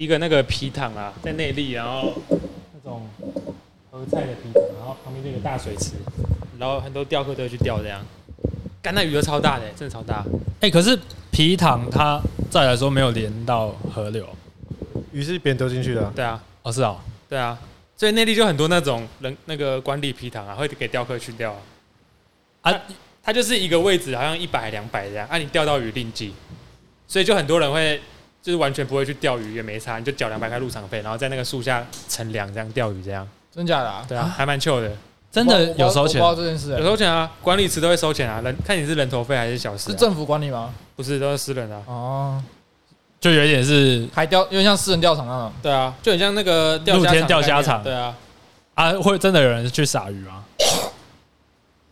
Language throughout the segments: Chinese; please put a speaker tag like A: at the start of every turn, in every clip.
A: 一个那个皮塘啊，在内力，然后那种河菜的皮塘，然后旁边就有个大水池，然后很多钓客都会去钓这样。干那鱼都超大的，真的超大。
B: 哎、欸，可是皮塘它再来说没有连到河流，
C: 鱼是别人丢进去的、啊。
A: 对啊，
B: 哦是哦，
A: 对啊，所以内地就很多那种人那个管理皮塘啊，会给钓客去钓啊。啊，它就是一个位置，好像一百两百这样，啊，你钓到鱼另计。所以就很多人会就是完全不会去钓鱼，也没差，你就缴两百块入场费，然后在那个树下乘凉这样钓鱼这样。
D: 真假的？啊？
A: 对啊，还蛮糗的。
B: 真的有收钱？
D: 我不知道这件事。
A: 有收钱啊，管理池都会收钱啊。人看你是人头费还是小时？
D: 是政府管理吗？
A: 不是，都是私人的。
D: 哦，
B: 就有一点是
D: 海钓，有点像私人钓场那种。
A: 对啊，就很像那个
B: 露天钓虾场。
A: 对啊，
B: 啊，会真的有人去撒鱼吗？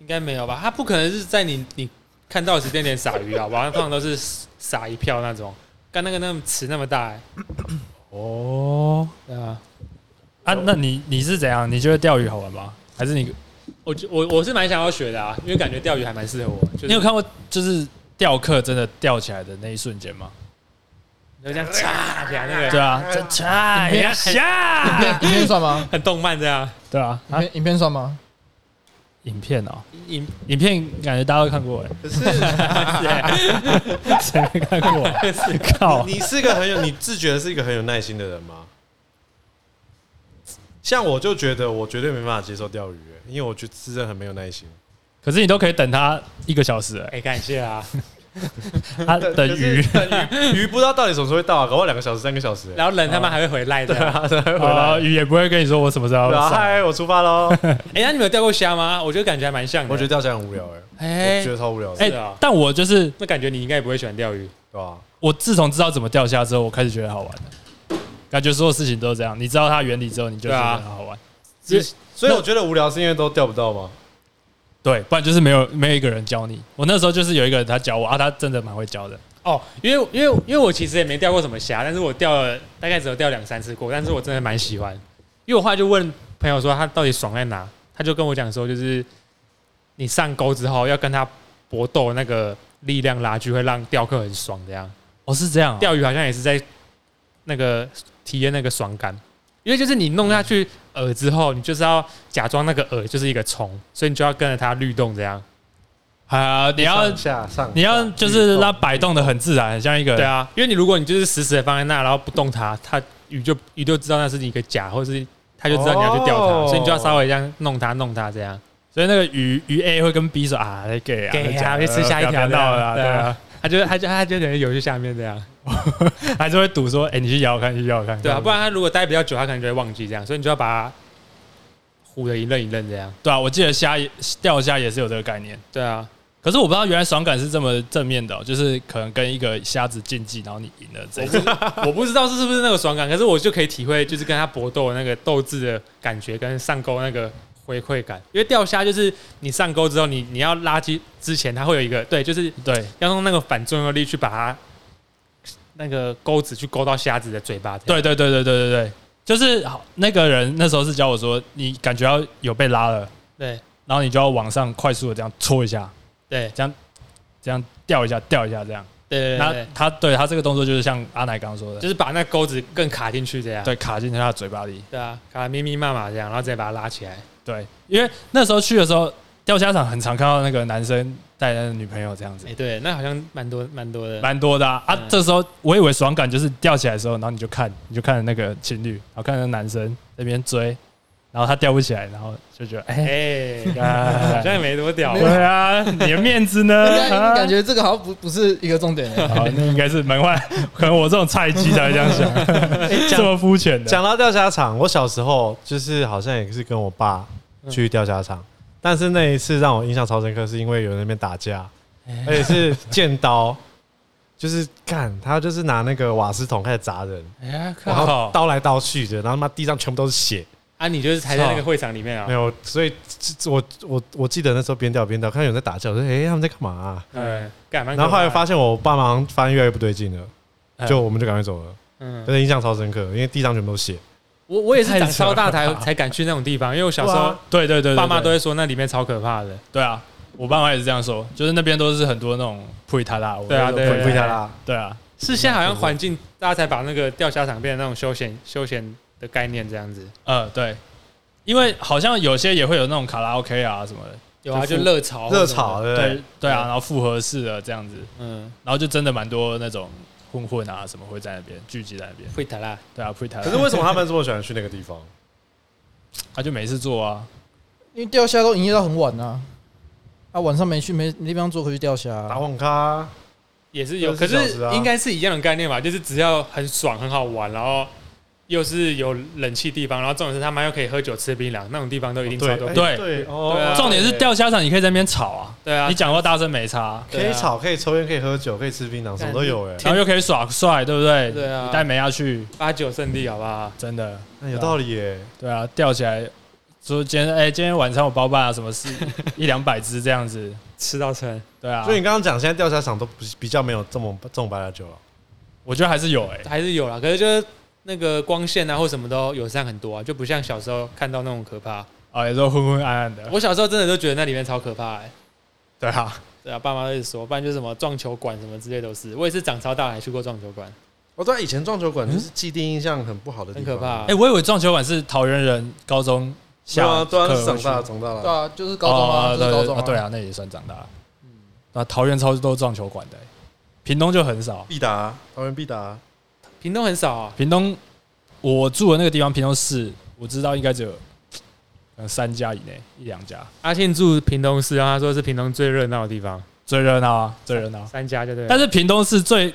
A: 应该没有吧？他不可能是在你你看到的时间点撒鱼啊，网上通常都是撒一票那种。干那个那么池那么大哎。
B: 哦，
A: 对啊。
B: 啊，那你你是怎样？你觉得钓鱼好玩吗？还是你，
A: 我我我是蛮想要学的啊，因为感觉钓鱼还蛮适合我。就是、
B: 你有看过就是钓客真的钓起来的那一瞬间吗？
A: 就这样插起来那个。
B: 对啊，插一下。
D: 影片算吗？
A: 很动漫这样。
B: 对啊。
D: 影片影片算吗？
B: 影片哦，
A: 影
B: 影片感觉大家都看过哎。可 是谁没看过？靠！
C: 你是个很有你自觉的是一个很有耐心的人吗？像我就觉得我绝对没办法接受钓鱼，因为我觉得是真的很没有耐心。
B: 可是你都可以等他一个小时，
A: 哎，感谢啊。
B: 他等鱼，
C: 鱼不知道到底什么时候会到啊，搞不好两个小时、三个小时。
A: 然后人他们还会回来的，
C: 对啊，还会回来。
B: 鱼也不会跟你说我什么时候。
C: 嗨，我出发喽。
A: 哎，那你们有钓过虾吗？我觉得感觉还蛮像的。
C: 我觉得钓虾很无聊哎，哎，觉得超无聊。
B: 哎，但我就是
A: 那感觉你应该也不会喜欢钓鱼，
C: 对吧？
B: 我自从知道怎么钓虾之后，我开始觉得好玩的。感觉所有事情都是这样，你知道它原理之后，你就觉得很好玩。
C: 所以我觉得无聊是因为都钓不到吗？
B: 对，不然就是没有没有一个人教你。我那时候就是有一个人他教我啊，他真的蛮会教的
A: 哦。因为因为因为我其实也没钓过什么虾，但是我钓了大概只有钓两三次过，但是我真的蛮喜欢。因为我后来就问朋友说他到底爽在哪，他就跟我讲说就是你上钩之后要跟他搏斗，那个力量拉锯会让钓客很爽这样。
B: 哦，是这样。
A: 钓鱼好像也是在那个体验那个爽感。因为就是你弄下去饵之后，你就是要假装那个饵就是一个虫，所以你就要跟着它律动这样。
B: 啊，你要下上，你要就是让它摆动的很自然，很像一个。对啊，
A: 因为你如果你就是死死的放在那，然后不动它，它鱼就鱼就知道那是一个假，或者是它就知道你要去钓它，所以你就要稍微这样弄它弄它这样。
B: 所以那个鱼鱼 A 会跟 B 说啊，给啊，
A: 给啊，去吃下一条到了，对啊。他就它就它就等于游去下面这样，
B: 还是会赌说，哎、欸，你去咬看，你去咬看。
A: 对啊，不然他如果待比较久，他可能就会忘记这样，所以你就要把它唬的一愣一愣这样。
B: 对啊，我记得虾钓虾也是有这个概念。
A: 对啊，
B: 可是我不知道原来爽感是这么正面的，喔，就是可能跟一个虾子竞技，然后你赢了这样。
A: 我不知道 是是不是那个爽感，可是我就可以体会，就是跟他搏斗那个斗志的感觉，跟上钩那个。回馈感，因为钓虾就是你上钩之后，你你要拉起之前，它会有一个对，就是对，要用那个反作用力去把它那个钩子去勾到虾子的嘴巴。
B: 对对对对对对对，就是好那个人那时候是教我说，你感觉要有被拉了，
A: 对，
B: 然后你就要往上快速的这样搓一下，
A: 对，
B: 这样这样吊一下吊一下
A: 这样，对，
B: 那他对他这个动作就是像阿奶刚刚说的，
A: 就是把那钩子更卡进去这样，
B: 对，卡进他的嘴巴里，
A: 对啊，卡密密麻麻这样，然后再把它拉起来。
B: 对，因为那时候去的时候，钓虾场很常看到那个男生带他的女朋友这样子。
A: 哎，对，那好像蛮多蛮多的，
B: 蛮多的啊。啊，这时候我以为爽感就是吊起来的时候，然后你就看，你就看那个情侣，然后看那个男生那边追，然后他吊不起来，然后就觉得哎，
A: 好像也没多屌。
B: 对啊，你的面子呢？
D: 感觉这个好像不不是一个重点。
B: 好，那应该是门外，可能我这种菜鸡才会这样想，这么肤浅的。
C: 讲到钓虾场，我小时候就是好像也是跟我爸。去钓虾场，但是那一次让我印象超深刻，是因为有那边打架，而且是剑刀，就是干他就是拿那个瓦斯桶开始砸人，然后刀来刀去的，然后他妈地上全部都是血。
A: 啊，你就是踩在那个会场里面啊？
C: 没有，所以我我我记得那时候边钓边掉，看有人在打架，我说哎他们在干嘛啊？
A: 嗯，干嘛？
C: 然后后来发现我爸妈发现越来越不对劲了，就我们就赶快走了。嗯，真的印象超深刻，因为地上全部都是血。
A: 我我也是长超大才才敢去那种地方，因为我小时候
B: 对对对，
A: 爸妈都会说那里面超可怕的。
B: 对啊，我爸妈也是这样说，就是那边都是很多那种普里塔拉。
A: 对啊，对普
C: 里塔拉。
B: 对啊，
A: 是现在好像环境大家才把那个钓虾场变成那种休闲休闲的概念这样子。
B: 呃，对，因为好像有些也会有那种卡拉 OK 啊什么的，
A: 有啊，就热潮
C: 热潮，对。
B: 对对啊，然后复合式的这样子，嗯，然后就真的蛮多那种混混啊什么会在那边聚集在那边。
A: 会台啦，
B: 对啊，会台。
C: 可是为什么他们这么喜欢去那个地方？
B: 他就没事做啊，
D: 因为钓虾都营业到很晚啊，啊晚上没去没没地方做，可以去钓虾。
C: 打网咖
A: 也是有，可是应该是一样的概念吧，就是只要很爽很好玩，然后又是有冷气地方，然后重点是他们又可以喝酒吃槟榔，那种地方都一定超多。
B: 对对哦，重点是钓虾场，你可以在那边吵啊，
A: 对啊，
B: 你讲话大声没差，
C: 可以吵，可以抽烟，可以喝酒，可以吃槟榔，什么都有哎，
B: 然后又可以耍帅，对不对？
A: 对啊，
B: 你带美亚去
A: 八九圣地，好不好？
B: 真的，
C: 有道理耶。
B: 对啊，钓起来。说今天哎、欸，今天晚上我包办啊，什么事 一两百只这样子
A: 吃到撑，
B: 对啊。
C: 所以你刚刚讲，现在钓虾场都比比较没有这么这种白酒了，
B: 我觉得还是有哎、欸，
A: 还是有啦。可是就是那个光线啊或什么都友善很多啊，就不像小时候看到那种可怕
B: 啊，有时候昏昏暗暗的。
A: 我小时候真的都觉得那里面超可怕哎、欸。
B: 对啊，
A: 对啊，爸妈都是说，不然就是什么撞球馆什么之类都是。我也是长超大还去过撞球馆。
C: 我对以前撞球馆就是既定印象很不好的地方，
A: 很可怕。
B: 哎，我以为撞球馆是桃园人高中。
C: 对啊，都是长大长大了。
D: 对啊，就是高中啊，就是高中啊。
B: 对啊，那也算长大。嗯，啊，桃园超多撞球馆的，屏东就很少。
C: 必达，桃园必达，
A: 屏东很少啊。
B: 屏东，我住的那个地方，屏东市，我知道应该只有嗯三家以内，一两家。
A: 阿庆住屏东市，然后他说是屏东最热闹的地方，
B: 最热闹啊，最热闹。
A: 三家就对。
B: 但是屏东市最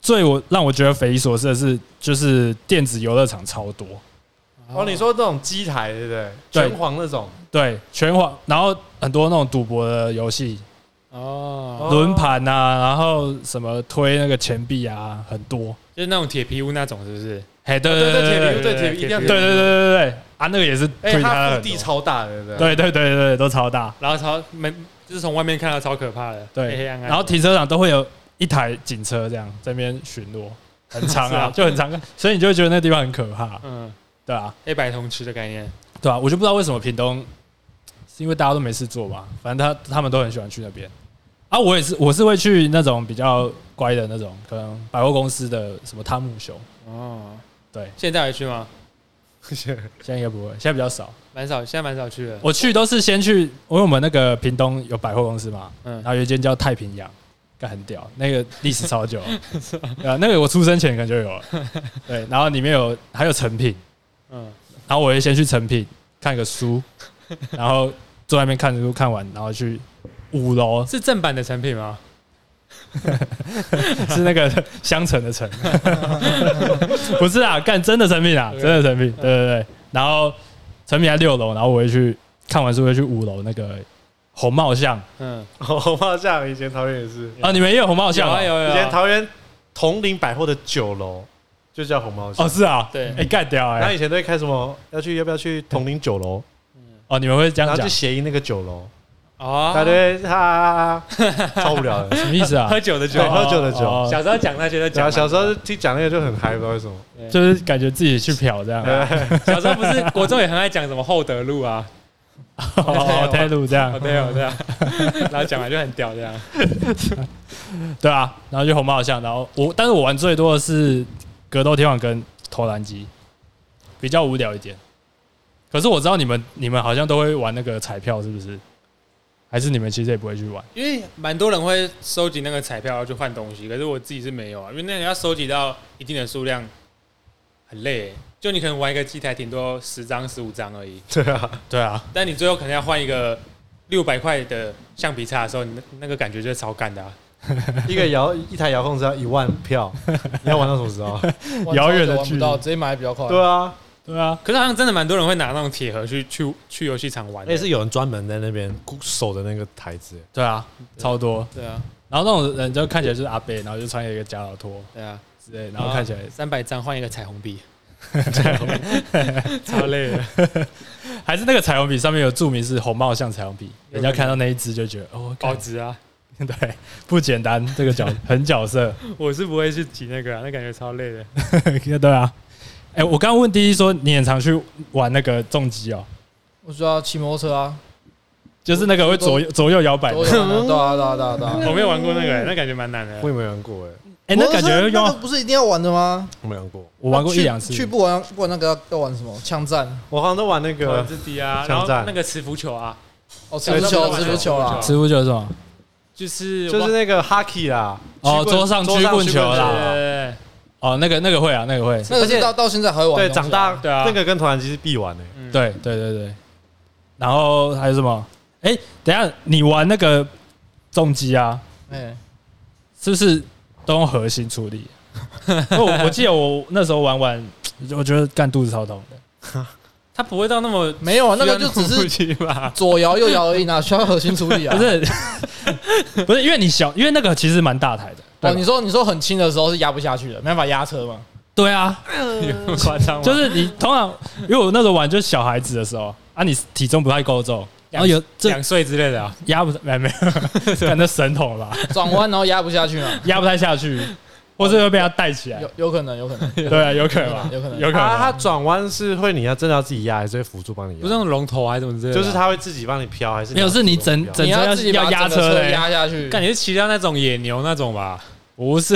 B: 最我让我觉得匪夷所思的是，就是电子游乐场超多。
C: 哦，你说这种机台对不对？拳皇那种，
B: 对拳皇，然后很多那种赌博的游戏，哦，轮盘啊，然后什么推那个钱币啊，很多，
A: 就是那种铁皮屋那种，是不是？
B: 哎，对对对对
C: 铁皮屋，对铁皮，对对对对
B: 对。啊，那个也是，
C: 哎，它腹地超大的，
B: 对对？对对，都超大，
A: 然后超没，就是从外面看到超可怕的，
B: 对，然后停车场都会有一台警车这样在那边巡逻，很长 啊，就很长，所以你就会觉得那地方很可怕，嗯。对啊，黑白通吃的概念，对啊，我就不知道为什么屏东，是因为大家都没事做吧，反正他他们都很喜欢去那边。啊，我也是，我是会去那种比较乖的那种，可能百货公司的什么汤姆熊。哦，对，现在还去吗？现在应该不会，现在比较少，蛮少，现在蛮少去的。我去都是先去，因为我们那个屏东有百货公司嘛，嗯，然后有一间叫太平洋。很屌，那个历史超久，对 啊，那个我出生前可能就有了，对，然后里面有还有成品，嗯，然后我会先去成品看个书，然后坐在那边看书看完，然后去五楼，是正版的成品吗？是那个香橙的橙，不是啊，干真的成品啊，真的成品，对对对，然后成品在六楼，然后我会去看完书会去五楼那个。红帽巷，嗯，红帽巷以前桃园也是啊，你们也有红帽巷啊？有有。以前桃园铜陵百货的九楼就叫红帽巷哦，是啊，对，哎，干掉哎。那以前都会开什么？要去要不要去铜陵九楼？哦，你们会这样讲？然后就谐音那个九楼哦，对对，哈，超无聊的，什么意思啊？喝酒的酒，喝酒的酒。小时候讲那些的讲，小时候听讲那个就很嗨，不知道为什么，就是感觉自己去嫖这样。小时候不是国中也很爱讲什么厚德路啊？哦，泰路这样，对哦，这样，然后讲完就很屌，这样，对啊，然后就红帽巷，然后我，但是我玩最多的是格斗天王跟投篮机，比较无聊一点。可是我知道你们，你们好像都会玩那个彩票，是不是？还是你们其实也不会去玩？因为蛮多人会收集那个彩票要去换东西，可是我自己是没有啊，因为那个要收集到一定的数量，很累。就你可能玩一个机台，顶多十张、十五张而已。对啊，对啊。但你最后可能要换一个六百块的橡皮擦的时候，你那那个感觉就是超干的啊。一个遥一台遥控只要一万票，你要玩到什么时候？遥远的距离，直接买比较快。对啊，对啊。可是好像真的蛮多人会拿那种铁盒去去去游戏场玩。也是有人专门在那边守的那个台子。对啊，超多。对啊。然后那种人就看起来就是阿伯，然后就穿一个假老托。对啊，之类。然后看起来三百张换一个彩虹币。彩虹笔超累的，还是那个彩虹笔上面有注明是红帽像彩虹笔，人家看到那一只就觉得哦，高值啊，对，不简单，这个角很角色。我是不会去挤那个，那感觉超累的。对啊，哎，我刚刚问第一说你很常去玩那个重机哦，我说要骑摩托车啊，就是那个会左右左右摇摆的，对啊对啊对啊，我没有玩过那个，那感觉蛮难的，我也没玩过哎。哎，那感觉
D: 那个
B: 用
D: 不是一定要玩的吗？
C: 我没玩过，
B: 我玩过一两次。
D: 去。去不玩不玩那个要要玩什么？枪战。
C: 我好像都玩那个
A: 个人之敌啊，然后那个磁浮球啊，
D: 哦，磁浮球，磁浮球啊，
B: 吃不就是什么？
A: 就是
C: 就是那个 hockey 啦，
B: 哦，桌上曲棍球啦。
A: 对
B: 哦，那个那个会啊，那个会。
D: 那个是到到现在还会玩。
C: 对，长大
A: 对啊，
C: 那个跟投篮机是必玩的。
B: 对对对对。然后还有什么？哎，等下你玩那个重击啊？哎，是不是都用核心处理？我我记得我那时候玩玩，我觉得干肚子超痛的。
A: 他不会到那么
D: 没有啊，那个就只是 左摇右摇而已，哪需要核心处理啊？
B: 不是，不是，因为你小，因为那个其实蛮大台的。
D: 哦，你说你说很轻的时候是压不下去的，没办法压车嘛？
B: 对啊，
A: 有夸张吗？
B: 就是你通常，因为我那时候玩就是小孩子的时候啊，你体重不太够重，然后有
A: 两岁之类的啊，
B: 压不没没有，感觉神童吧？
D: 转弯然后压不下去嘛？
B: 压不太下去。或是会被他带起来，
D: 有有可能，有可能，
B: 对啊，有可能，
D: 有可能，
B: 有可能。
C: 他转弯是会你要真的要自己压，还是会辅助帮你压？
A: 不是那种龙头还是怎么之类的？
C: 就是他会自己帮你飘，还是
B: 没有？是你整整车要要压车
D: 压下去？
A: 感觉是骑到那种野牛那种吧？
B: 不是，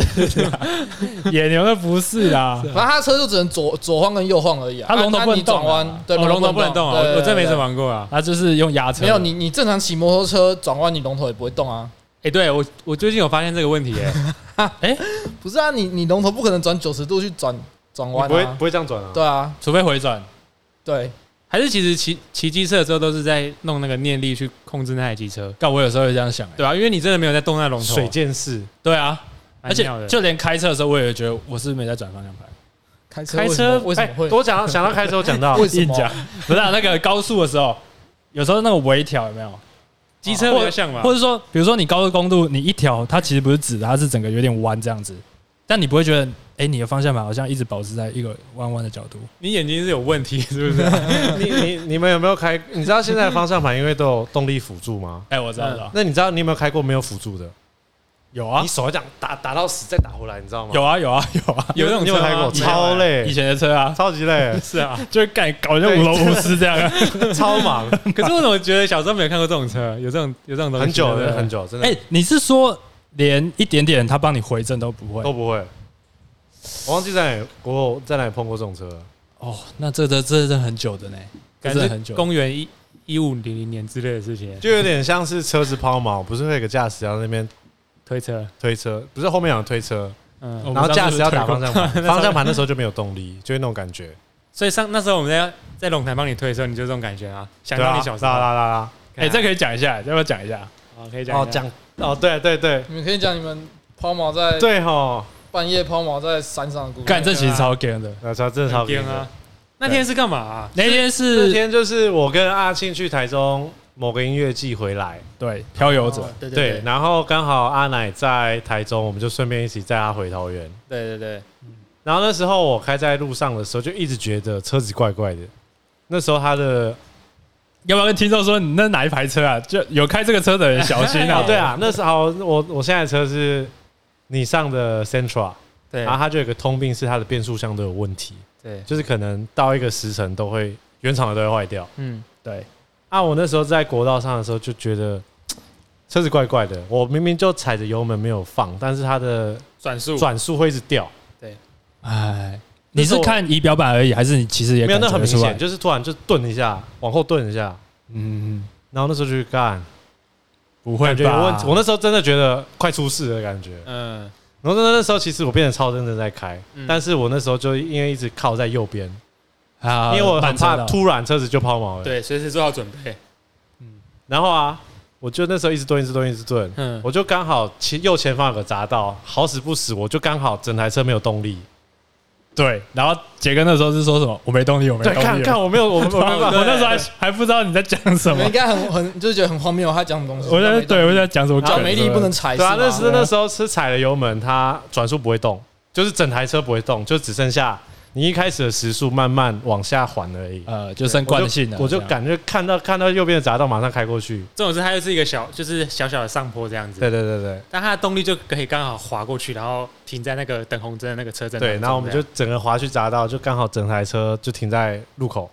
B: 野牛的不是啦。
D: 反正他车就只能左左晃跟右晃而已啊。
B: 它龙头不能动
D: 转弯，对，
A: 龙头不能动啊。我真没怎么玩过啊。
B: 他就是用压车。
D: 没有你，你正常骑摩托车转弯，你龙头也不会动啊。
A: 哎，对我我最近有发现这个问题，哎，
D: 哎，不是啊，你你龙头不可能转九十度去转转弯，
C: 不会不会这样转啊？
D: 对啊，
B: 除非回转。
D: 对，
A: 还是其实骑骑机车的时候都是在弄那个念力去控制那台机车。
B: 但我有时候会这样想，
A: 对啊，因为你真的没有在动那龙头。
C: 水剑式，
B: 对啊，而且就连开车的时候，我也觉得我是没在转方向盘。
D: 开车开车为什么会？
C: 我讲到想到开车，我讲到
D: 为什么？
B: 不是那个高速的时候，有时候那个微调有没有？
A: 机车比较像嘛，
B: 或者说，比如说你高速公路，你一条它其实不是直的，它是整个有点弯这样子，但你不会觉得，哎，你的方向盘好像一直保持在一个弯弯的角度。
A: 你眼睛是有问题是不是？
C: 你你你们有没有开？你知道现在的方向盘因为都有动力辅助吗？
B: 哎，我知道。
C: 那你知道你有没有开过没有辅助的？
B: 有啊，
C: 你手这样打打到死再打回来，你知道吗？
B: 有啊有啊有啊，
C: 有那种车开过，超累，
B: 以前的车啊，
C: 超级累，
B: 是啊，就会干搞得五龙无狮这样，
C: 超忙。
A: 可是我怎么觉得小时候没有看过这种车？有这种有这种东西？
C: 很久了，很久，真的。
B: 哎，你是说连一点点他帮你回正都不会？
C: 都不会。我忘记在哪，我在哪里碰过这种车。
B: 哦，那这这这是很久的呢，
A: 感觉很久。公元一一五零零年之类的事情，
C: 就有点像是车子抛锚，不是会有个驾驶要那边。
A: 推车，
C: 推车，不是后面有推车，嗯，然后驾驶要打方向盘，方向盘的时候就没有动力，就是那种感觉。
A: 所以上那时候我们在在龙潭帮你推车，你就这种感觉啊？想到你小时候，
C: 啦啦啦啦！
B: 哎，这可以讲一下，要不要讲一下？
A: 哦，可以讲。哦，讲
C: 哦，对对对，
D: 你们可以讲你们抛锚在
C: 对哈，
D: 半夜抛锚在山上的故事。
B: 干，这其实超干的，
C: 那超真的超干啊！
A: 那天是干嘛？
B: 那天是
C: 那天就是我跟阿庆去台中。某个音乐季回来，
B: 对，漂游者，
D: 对对对，
C: 然后刚好阿奶在台中，我们就顺便一起载他回桃园。
D: 对对对，
C: 然后那时候我开在路上的时候，就一直觉得车子怪怪的。那时候他的，
B: 要不要跟听众说，你那哪一排车啊？就有开这个车的人小心啊！
C: 对啊，那时候我我现在的车是你上的 Centra，对，然后它就有个通病，是它的变速箱都有问题，对，就是可能到一个时辰都会原厂的都会坏掉。嗯，对。啊！我那时候在国道上的时候就觉得 车子怪怪的。我明明就踩着油门没有放，但是它的
A: 转速
C: 转速会一直掉。
A: 对，
B: 哎，你是看仪表板而已，还是你其实也
C: 没有？那很明显，就是突然就顿一下，往后顿一下。嗯，然后那时候就去干，
B: 不会吧？
C: 我那时候真的觉得快出事的感觉。嗯，然后那那时候其实我变得超认真在开，但是我那时候就因为一直靠在右边。啊，因为我很怕突然车子就抛锚了。
A: 对，随时做好准备。
C: 嗯，然后啊，我就那时候一直蹲，一直蹲，一直蹲。嗯，我就刚好前右前方有个匝道，好死不死，我就刚好整台车没有动力。
B: 对，然后杰哥那时候是说什么？我没动力，我没动力。
C: 看看我没有，我我
B: 我那时候还还不知道你在讲什么。
D: 应该很很就是觉得很荒谬，他讲什么东西？
B: 我在对，我在讲什么？
D: 脚没力不能踩。
C: 对啊，那是那时候是踩了油门，它转速不会动，就是整台车不会动，就只剩下。你一开始的时速慢慢往下缓而已，
B: 呃，就剩惯性了。
C: 我就感觉看到看到右边的匝道，马上开过去。
A: 这种是它又是一个小，就是小小的上坡这样子。
C: 对对对对。
A: 但它的动力就可以刚好滑过去，然后停在那个等红灯的那个车阵。
C: 对，然后我们就整个滑去匝道，就刚好整台车就停在路口。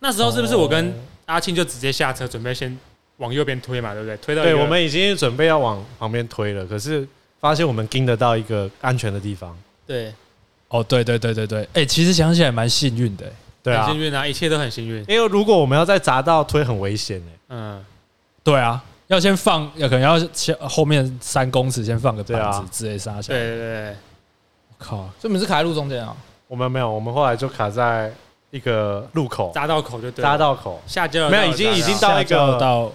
A: 那时候是不是我跟阿庆就直接下车，准备先往右边推嘛？对不对？推到
C: 对，我们已经准备要往旁边推了，可是发现我们盯得到一个安全的地方。
A: 对，
B: 哦，对对对对对，哎，其实想起来蛮幸运的，
C: 对啊，
A: 很幸运啊，一切都很幸运。
C: 因为如果我们要再砸到推，很危险哎。
A: 嗯，
B: 对啊，要先放，要可能要先后面三公尺先放个板子
C: 啊
B: 直接杀下
A: 对对对，
B: 我靠，
D: 所以你们是卡在路中间啊？
C: 我们没有，我们后来就卡在一个路口，
A: 匝道口就对，
C: 匝道口。
A: 下交
C: 没有，已经已经到一个
B: 到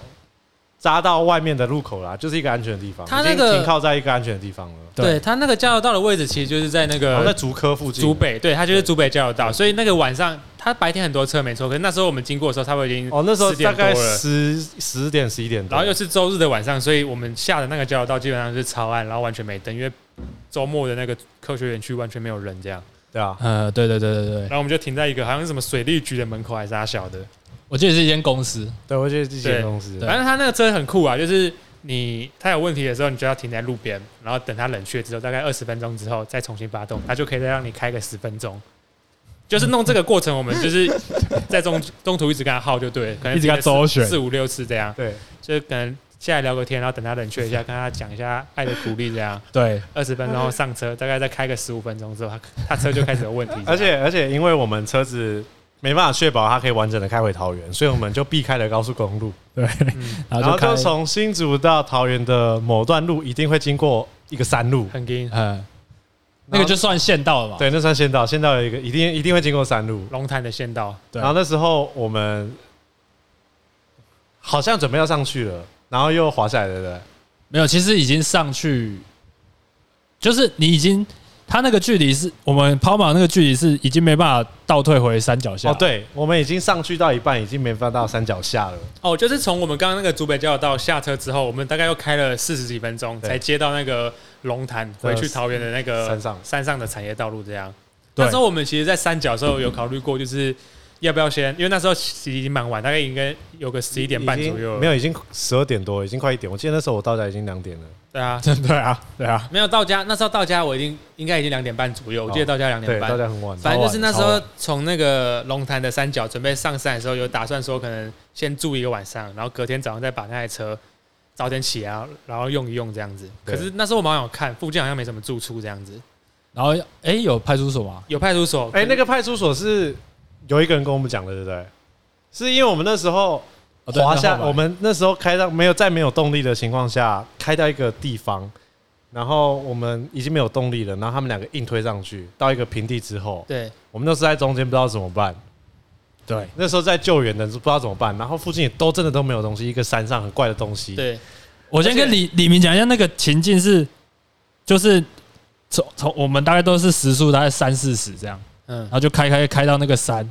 C: 匝道外面的路口啦，就是一个安全的地方。
A: 它那个
C: 已经停靠在一个安全的地方了，
A: 对。它那个交流道的位置，其实就是在那
C: 然后在竹科附近。
A: 竹北，对，它就是竹北交流道，所以那个晚上，他白天很多车没错，可是那时候我们经过的时候，差不多已经
C: 哦，那时候大概十十点十一点多，
A: 然后又是周日的晚上，所以我们下的那个交流道基本上是超暗，然后完全没灯，因为周末的那个科学园区完全没有人这样。
C: 对啊，
B: 呃，对对对对对。
A: 然，后我们就停在一个好像是什么水利局的门口，还是啥小的，
B: 我记得是一间公司，
C: 对，我记得是一间公司
A: 反正他那个车很酷啊，就是你他有问题的时候，你就要停在路边，然后等它冷却之后，大概二十分钟之后再重新发动，它就可以再让你开个十分钟。就是弄这个过程，我们就是 在中中途一直跟他耗就对了，可能
B: 一直跟他周旋
A: 四五六次这样，
C: 对，
A: 就是可能下来聊个天，然后等他冷却一下，跟他讲一下爱的鼓励这样。
B: 对，
A: 二十分钟后上车，大概再开个十五分钟之后，他他车就开始有问题。
C: 而且而且因为我们车子没办法确保它可以完整的开回桃园，所以我们就避开了高速公路，
B: 对，
A: 嗯，
B: 然后就
C: 从新竹到桃园的某段路一定会经过一个山路，
A: 很近。
B: 嗯，那个就算县道了嘛，
C: 对，那算县道，县道有一个一定一定会经过山路，
A: 龙潭的县道，
B: 对。
C: 然后那时候我们好像准备要上去了，然后又滑下来了，对不对？
B: 没有，其实已经上去，就是你已经，他那个距离是我们跑马那个距离是已经没办法倒退回山脚下。
C: 哦，，对，我们已经上去到一半，已经没办法到山脚下了。
A: 哦，就是从我们刚刚那个竹北交流道下车之后，我们大概又开了四十几分
C: 钟，
A: 才接到那个龙潭回去桃园的那个
C: 山上
A: 山上的产业道路。这样，
B: 对
A: 那时候我们其实，在山脚的时候有考虑过，就是要不要先，因为那时候其实已经蛮晚，大概应该有个十一点半左右了。
C: 没有，已经十二点多，已经快一点。我记得那时候我到家已经两点了。
A: 对啊，
B: 真的啊，对啊，
A: 没有到家，那时候到家我已经应该已经两点半左右，我记得到家两
C: 点，
A: 半
C: 到。家很晚。
A: 反正就是那时候从那个龙潭的山脚准备上山的时候，有打算说可能先住一个晚上，然后隔天早上再把那台车早点起来，然后用一用这样子。可是那时候我蛮好像有看附近好像没什么住处这样子，
B: 然后哎，有派出所吗？
A: 有派出所。
C: 哎、那个派出所是有一个人跟我们讲的，对不对？是因为我们那时候
B: 哦对
C: 滑下，我们那时候开到没有在没有动力的情况下，开到一个地方，然后我们已经没有动力了，然后他们两个硬推上去，到一个平地之后，
A: 对
C: 我们那时候在中间不知道怎么办。
B: 对，
C: 那时候在救援的不知道怎么办，然后附近也都真的都没有东西，一个山上很怪的东西。
A: 对，
B: 我先跟李李明讲一下那个情境是，就是从从我们大概都是时速大概三四十这样，
A: 嗯
B: 然，后就开开开到那个山，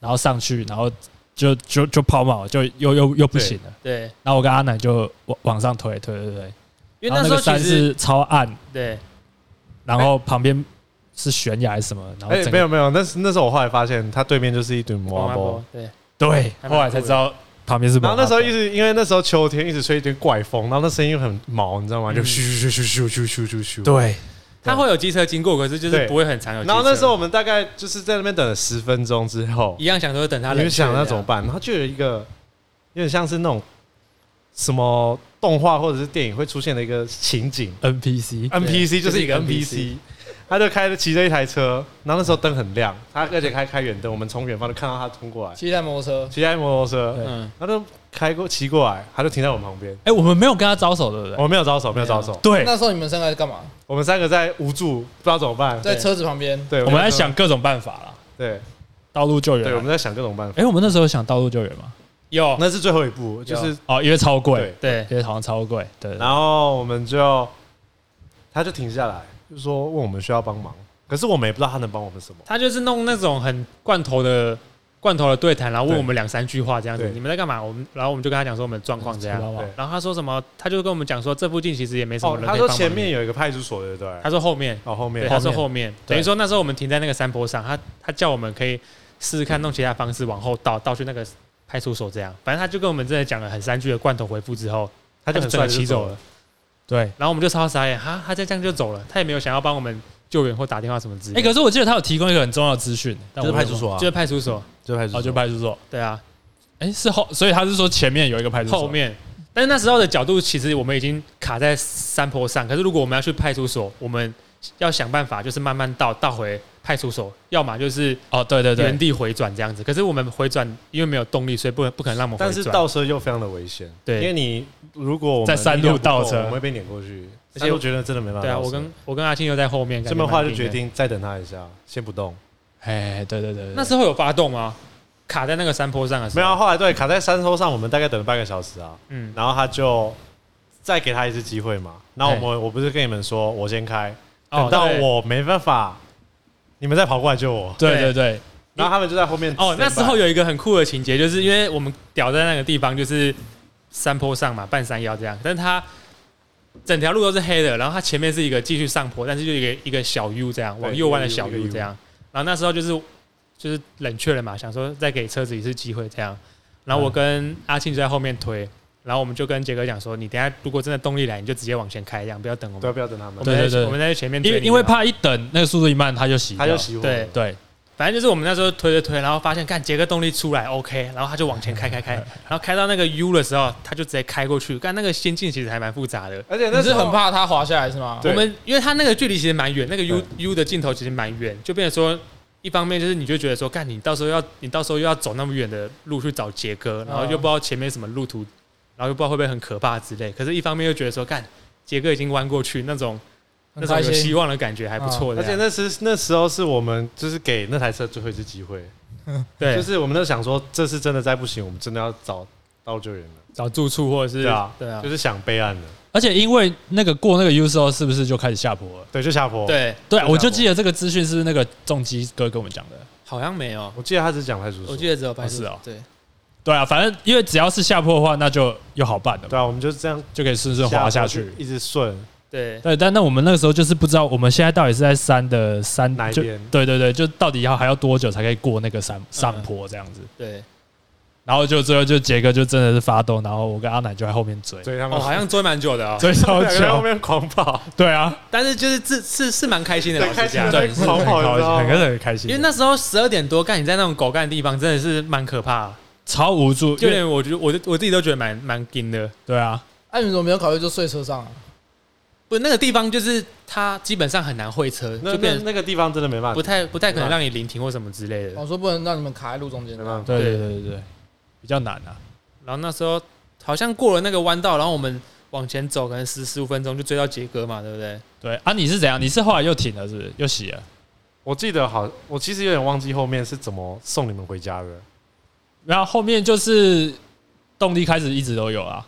B: 然后上去，然后就就就抛锚，就又又又不行了。
A: 对，
B: 然后我跟阿南就往往上推，推推推，
A: 因为
B: 然后那
A: 时候
B: 山是超暗，
A: 对
B: 然后旁边是悬崖还是什么，然后
C: 没有没有，那是那时候我后来发现，它对面就是一堆摩阿波。
A: 对，对，
B: 后来才知道旁边是
C: 然后那时候一
B: 直
C: 直因为那时候秋天一直吹一堆怪风，然后那声音又很毛，你知道吗？就
A: 嗯
C: 咻咻咻咻咻咻咻咻。。
B: 对，
A: 它会有机车经过，可是就是不会很常有机车。
C: 然后那时候我们大概就是在那边等了十分钟之后，
A: 一样想说等它冷却
C: 你就想那怎么办？然后就有一个有点像是那种什么动画或者是电影会出现的一个情景一个
A: 就是一个
C: NPC。他就开着骑着一台车，然后那时候灯很亮，他而且开开远灯，我们从远方就看到他冲过来，
D: 骑一台摩托车，
C: 骑台摩托
B: 车，
A: 嗯，
C: 他就开过骑过来，他就停在我们旁边。
B: 哎，我们没有跟他招手，对不对？
C: 我们没有招手，没有招手，
B: 对，
D: 那时候你们三个在干嘛？
C: 我们三个在无助，不知道怎么办。
D: 在车子旁边。
C: 对，
B: 我们在想各种办法啦，
C: 对
B: 道路救援啊。
C: 对，我们在想各种办法。
B: 哎，我们那时候想道路救援吗？
A: 有
C: 那是最后一步，就是
B: 哦，因为超
C: 贵
A: 对，
B: 因为好像超贵，对
C: 然后我们就他就停下来，就是说问我们需要帮忙，可是我们也不知道他能帮我们什么。
A: 他就是弄那种很罐头的罐头的对谈，然后
C: 问
A: 我们两三句话这样子。
C: 对，
A: 你们在干嘛？我们然后我们就跟他讲说我们的
B: 状况这
C: 样，
A: 然后他说什么，他就跟我们讲说这附近其实也没什么
C: 哦，他
A: 说
C: 前面有一个派出所，对不对？
A: 他说后面，
C: 哦，后面。
A: 对，他说后面，
B: 对。
A: 等于说那时候我们停在那个山坡上，他他叫我们可以试试看弄其他方式往后倒，倒去那个派出所这样，反正他就跟我们真的讲了很三句的罐头回复之后，
C: 他就很
A: 整个
C: 帅地
A: 骑走了，，
B: 对。
A: 然后我们就超傻眼，哈，他就这样就走了，他也没有想要帮我们救援或打电话什么之类的，
B: 哎，可是我记得他有提供一个很重要的资讯，但
C: 就是派出所啊。
A: 就是派出所，
C: 就派出所，
B: 哦，就派出所。
A: 对啊，
B: 哎，是后，所以他是说前面有一个派出所，
A: 后面。但是那时候的角度其实我们已经卡在山坡上，可是如果我们要去派出所，我们要想办法就是慢慢倒倒回派出所，要么就是
B: 哦，对对对，
A: 原地回转这样子。可是我们回转因为没有动力，所以不不可能让我们回转。
C: 但是倒车又非常的危险，
A: 对，
C: 因为你如果我们
B: 在山路倒车，
C: 我们会被碾过去，而且我觉得真的没办法。
A: 对啊，我跟我跟阿庆又在后面，
C: 这么话就决定再等他一下，先不动。
B: 哎，对对对，
A: 那时候有发动吗？卡在那个山坡上的时候，
C: 没有。后来对，卡在山坡上，我们大概等了半个小时啊。嗯，然后他就再给他一次机会嘛。然后我们我不是跟你们说，我先开，等到我没办法，你们再跑过来救我。
B: 对对对。
C: 然后他们就在后面。
A: 哦，那时候有一个很酷的情节，就是因为我们屌在那个地方，就是山坡上嘛，半山腰这样。但是他整条路都是黑的，然后它前面是一个继续上坡，但是就一个一个小 U 这样往右弯的小 U 这样。然后那时候就是。就是冷却了嘛，想说再给车子一次机会这样，然后我跟阿庆就在后面推，然后我们就跟杰哥讲说，你等下如果真的动力来，你就直接往前开，这样不要等我们，
C: 对，不要等他们，
B: 对对对，
A: 我们在前面推，
B: 因为因为怕一等那个速度一慢，他就熄，
C: 他就熄火，
B: 对。对，
A: 反正就是我们那时候推着推，然后发现看杰哥动力出来 OK，然后他就往前开开开，然后开到那个 U 的时候，他就直接开过去，但那个心境其实还蛮复杂的，
D: 而且那是很怕他滑下来是吗？
A: 我们因为他那个距离其实蛮远，那个 U U 的镜头其实蛮远，就变成说。一方面就是你就觉得说，干你到时候要你到时候又要走那么远的路去找杰哥，然后又不知道前面什么路途，然后又不知道会不会很可怕之类。可是，一方面又觉得说，干杰哥已经弯过去，那种那种有希望的感觉还不错。
C: 而且那时那时候是我们就是给那台车最后一次机会，对，就是我们都想说，这次真的再不行，我们真的要找到救援了，
A: 找住处或者是
C: 对啊，对啊，就是想备案的。
B: 而且因为那个过那个 U 时候，是不是就开始下坡了？
C: 对，就下坡。
A: 对
B: 对，我就记得这个资讯是那个重机哥跟我们讲的，
A: 好像没有。
C: 我记得他只讲派出所，
A: 我记得只有派出所。
B: 对，对啊，反正因为只要是下坡的话，那就又好办了。
C: 对啊，我们就这样就可以顺顺滑下去，一直顺。
A: 对。
B: 对，但那我们那个时候就是不知道，我们现在到底是在山的山
C: 哪一边？
B: 对对对，就到底要还要多久才可以过那个山上坡这样子？
A: 对。
B: 然后就最后就杰哥就真的是发动，然后我跟阿奶就在后面追，
C: 追他们，
A: 哦，好像追蛮久的啊，
B: 追超久，
C: 在后面狂跑，
B: 对啊，
A: 但是就是是是是蛮开心的，
C: 开心，
B: 对，
C: 狂跑，
B: 很很很开心，
A: 因为那时候十二点多，干你在那种狗干的地方，真的是蛮可怕，
B: 超无助，
A: 就连我觉得我我自己都觉得蛮蛮惊的，
B: 对啊，
D: 哎，你怎么没有考虑就睡车上啊？
A: 不，那个地方就是它基本上很难会车，就变
C: 那个地方真的没办法，
A: 不太不太可能让你临停或什么之类的。
D: 我说不能让你们卡在路中
C: 间，
B: 对对对对对。比较难啊，
A: 然后那时候好像过了那个弯道，然后我们往前走，可能十十五分钟就追到杰哥嘛，对不对？
B: 对啊，你是怎样？你是后来又停了，是不是？又洗了？
C: 我记得好，我其实有点忘记后面是怎么送你们回家的。
B: 然后后面就是动力开始一直都有啊，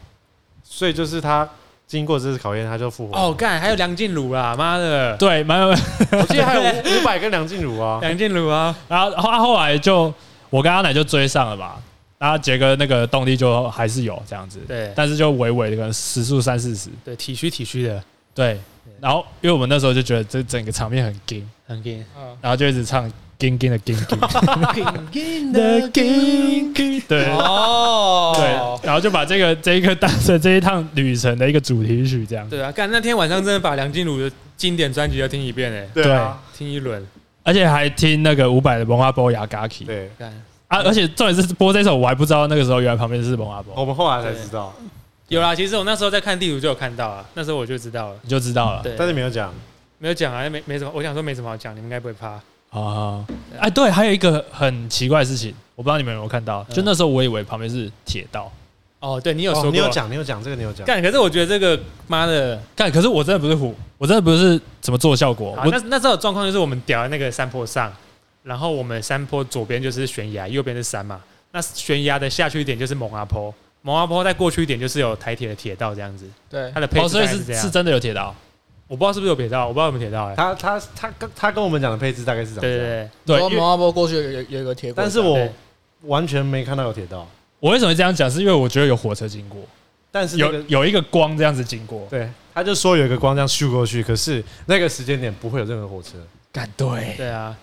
C: 所以就是他经过这次考验，他就复活。
A: 哦，干，还有梁静茹啦，妈的，
B: 对，蛮有，
C: 我记得还有 伍佰跟梁静茹啊，
A: 梁静茹啊，
B: 然后他后来就我跟阿奶就追上了吧。然后杰哥那个动力就还是有这样子，
A: 对，
B: 但是就微微的可能时速三四十，
A: 对，体虚体虚的，
B: 对。然后因为我们那时候就觉得这整个场面很惊，
A: 很惊，
B: 然后就一直唱惊惊的惊惊，
A: 惊惊的惊惊，
B: 对，哦，对，然后就把这个这一个当成这一趟旅程的一个主题曲，这样。
A: 对啊，干那天晚上真的把梁静茹的经典专辑都听一遍诶，
B: 对，
A: 听一轮，
B: 而且还听那个伍佰的《蒙阿波雅嘎奇》，
C: 对，
B: 干。啊！而且重点是播这首，我还不知道那个时候原来旁边是蒙阿波。
C: 我们后来才知道，
A: 有啦。其实我那时候在看地图就有看到啊，那时候我就知道了，
B: 你就知道了。
A: 对，
C: 但是没有讲，
A: 没有讲啊，没没什么。我想说没什么好讲，你们应该不会怕
B: 啊。哎，对，还有一个很奇怪的事情，我不知道你们有没有看到，就那时候我以为旁边是铁道。
A: 哦，对你有说，
C: 你有讲，你有讲这个，你有讲。
A: 干，可是我觉得这个妈的
B: 干，可是我真的不是虎，我真的不是怎么做效果。
A: 那那时候状况就是我们屌在那个山坡上，然后我们山坡左边就是悬崖，右边是山嘛。那悬崖的下去一点就是蒙阿坡，蒙阿坡再过去一点就是有台铁的铁道这样子。
D: 对，
A: 它的配置是
B: 这样。是真的有铁道，
A: 我不知道是不是有铁道，我不知道有没有铁道。
C: 他他他跟他跟我们讲的配置大概是这样。
A: 对对
D: 对，从毛阿波过去有有有一个铁轨，
C: 但是我完全没看到有铁道。
B: 我为什么这样讲？是因为我觉得有火车经过，
C: 但是
B: 有有一个光这样子经过。
C: 对，他就说有一个光这样咻过去，可是那个时间点不会有任何火车。
B: 干对，
A: 对啊。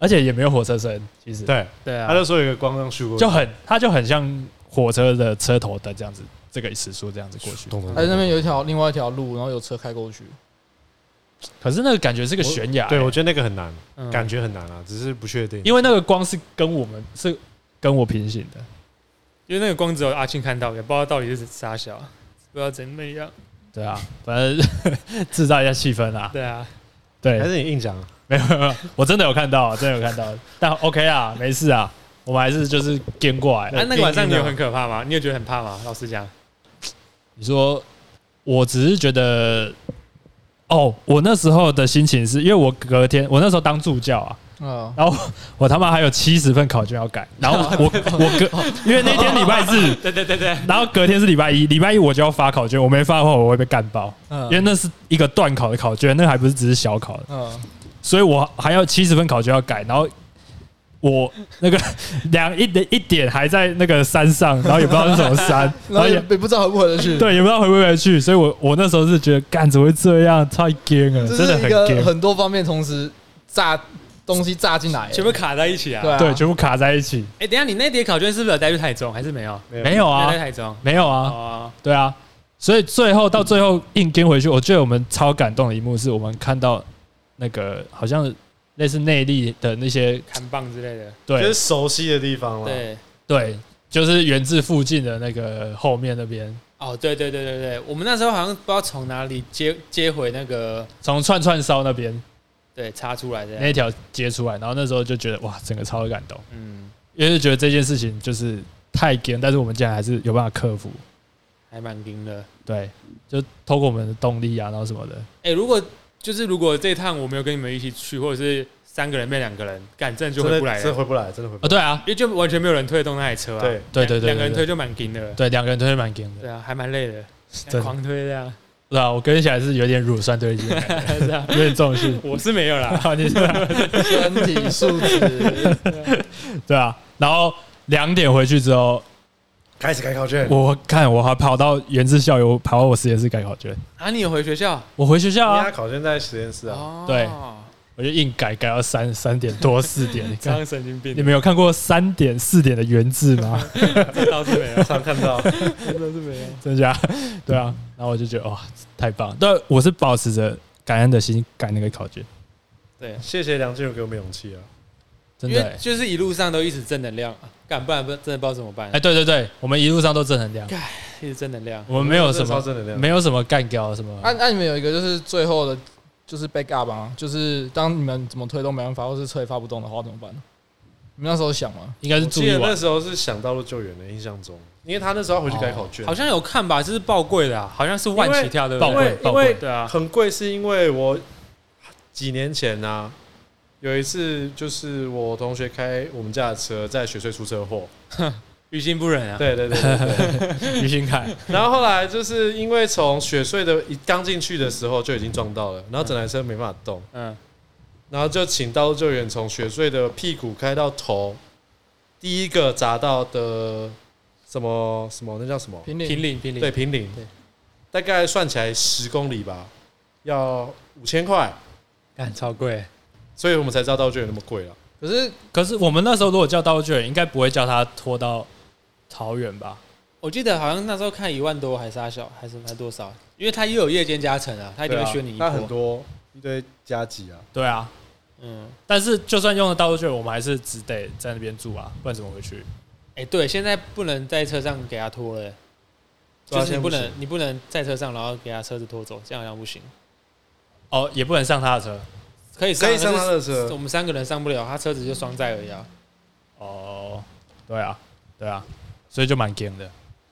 B: 而且也没有火车声，其实
C: 对
A: 对啊，
C: 他就说有一个光亮去过去，
B: 就很，他就很像火车的车头的这样子，这个时速这样子过去。
D: 还是那边有一条另外一条路，然后有车开过去。
B: 可是那个感觉是个悬崖，
C: 对我觉得那个很难，感觉很难啊，只是不确定，
B: 因为那个光是跟我们是跟我平行的，
A: 因为那个光只有阿庆看到，也不知道到底是啥小，不知道怎么样。
B: 对啊，反正制造一下气氛啊。
A: 对啊，
B: 对，
C: 还是你硬讲？
B: 没有没有，我真的有看到，真的有看到。但 OK 啊，没事啊，我们还是就是跟过来。
A: 那那个晚上你有很可怕吗？你有觉得很怕吗？老实讲，
B: 你说，我只是觉得，哦，我那时候的心情是因为我隔天，我那时候当助教啊。嗯，然后 我他妈还有七十份考卷要改，然后我 我隔，因为那天礼拜日，
A: 对对对对，
B: 然后隔天是礼拜一，礼拜一我就要发考卷，我没发的话我会被干爆，嗯，因为那是一个段考的考卷，那还不是只是小考的，嗯，所以我还要七十分考卷要改，然后我那个两一点一点还在那个山上，然后也不知道是什么山，
D: 然后也也不知道回不回得去，
B: 对，也不知道回不回得去，所以我我那时候是觉得干怎么会这样，太惊了，真的很惊，
D: 很多方面同时炸。东西炸进来，
A: 全部卡在一起啊！
B: 对，全部卡在一起。
A: 哎、欸，等下，你那叠考卷是不是有带去台中，还是没有？
B: 没有啊，
A: 带台中
B: 没有啊。哦、对啊，所以最后到最后硬跟回去，我觉得我们超感动的一幕是我们看到那个好像类似内力的那些
A: 看棒之类的，
C: 对，就是熟悉的地方了。
A: 对
B: 对，就是源自附近的那个后面那边。
A: 哦，对对对对对，我们那时候好像不知道从哪里接接回那个，
B: 从串串烧那边。
A: 对，插出来的
B: 那条接出来，然后那时候就觉得哇，整个超有感动。嗯，因为觉得这件事情就是太惊，但是我们竟然还是有办法克服，
A: 还蛮惊的。
B: 对，就透过我们的动力啊，然后什么的。
A: 哎，如果就是如果这一趟我没有跟你们一起去，或者是三个人变两个人，干真的就回不来了，
C: 真的回不来，真的回不来。
B: 啊，对啊，
A: 因为就完全没有人推动那台车啊。
B: 对对对对，
A: 两个人推就蛮紧的。
B: 对，两个人推就蛮惊的。
A: 对啊，还蛮累的，狂推这样。
B: 是啊，我跟起来是有点乳酸堆积，是啊，有点重训。
A: 我是没有啦，
D: 你是身体素质，
B: 对啊。然后两点回去之后，
C: 开始改考卷。
B: 我看我还跑到源自校友，跑到我实验室改考卷。
A: 啊，你有回学校？
B: 我回学校啊。
C: 考卷在实验室啊。
B: 对，我就硬改，改到三三点多四点。你看
A: 神经病！
B: 你没有看过三点四点的源字吗？
A: 这倒是没有，
C: 常看到，真
A: 的是没有，
B: 真的假？对啊。然后我就觉得哇，太棒了！但我是保持着感恩的心改那个考卷。
A: 对，
C: 谢谢梁静茹给我们勇气啊！
B: 真的，
A: 就是一路上都一直正能量，干不然不真的不知道怎么办。
B: 哎，对对对，我们一路上都正能量，
A: 一直正能量。
B: 我们没有什么没有什么干掉什么。
D: 那那你们有一个就是最后的，就是 backup 啊，就是当你们怎么推都没办法，或是车也发不动的话怎么办？你们那时候想吗？
B: 应该是注意。
C: 那时候是想到了救援的，印象中。因为他那时候要回去改考卷，
A: 好像有看吧，就是报贵的，啊好像是万起跳的，
B: 爆贵，
C: 因为对啊，很贵，是因为我几年前呢，有一次就是我同学开我们家的车在雪隧出车祸，
A: 于心不忍啊，
C: 对对对对，
B: 于心凯。
C: 然后后来就是因为从雪隧的一刚进去的时候就已经撞到了，然后整台车没办法动，嗯，然后就请道路救援从雪隧的屁股开到头，第一个砸到的。什么什么？那叫什么？
A: 平岭，平岭，
C: 对，平岭，对，大概算起来十公里吧，要五千块，
B: 干超贵，
C: 所以我们才知道道具有那么贵了。
B: 可是，可是我们那时候如果叫道路救援，应该不会叫他拖到桃园吧？
A: 我记得好像那时候看一万多还是阿小，还是还多少？因为他又有夜间加成啊，他一定会选你一。
C: 他很多一堆加急啊。
B: 对啊，嗯，但是就算用了道路救援，我们还是只得在那边住啊，不然怎么回去？
A: 哎，对，现在不能在车上给他拖了，就是你不能，你不能在车上，然后给他车子拖走，这样好像不行。
B: 哦，也不能上他的车，
A: 可以
C: 可以上他的车，
A: 我们三个人上不了，他车子就双载而已啊。
B: 哦，对啊，对啊，所以就蛮惊的，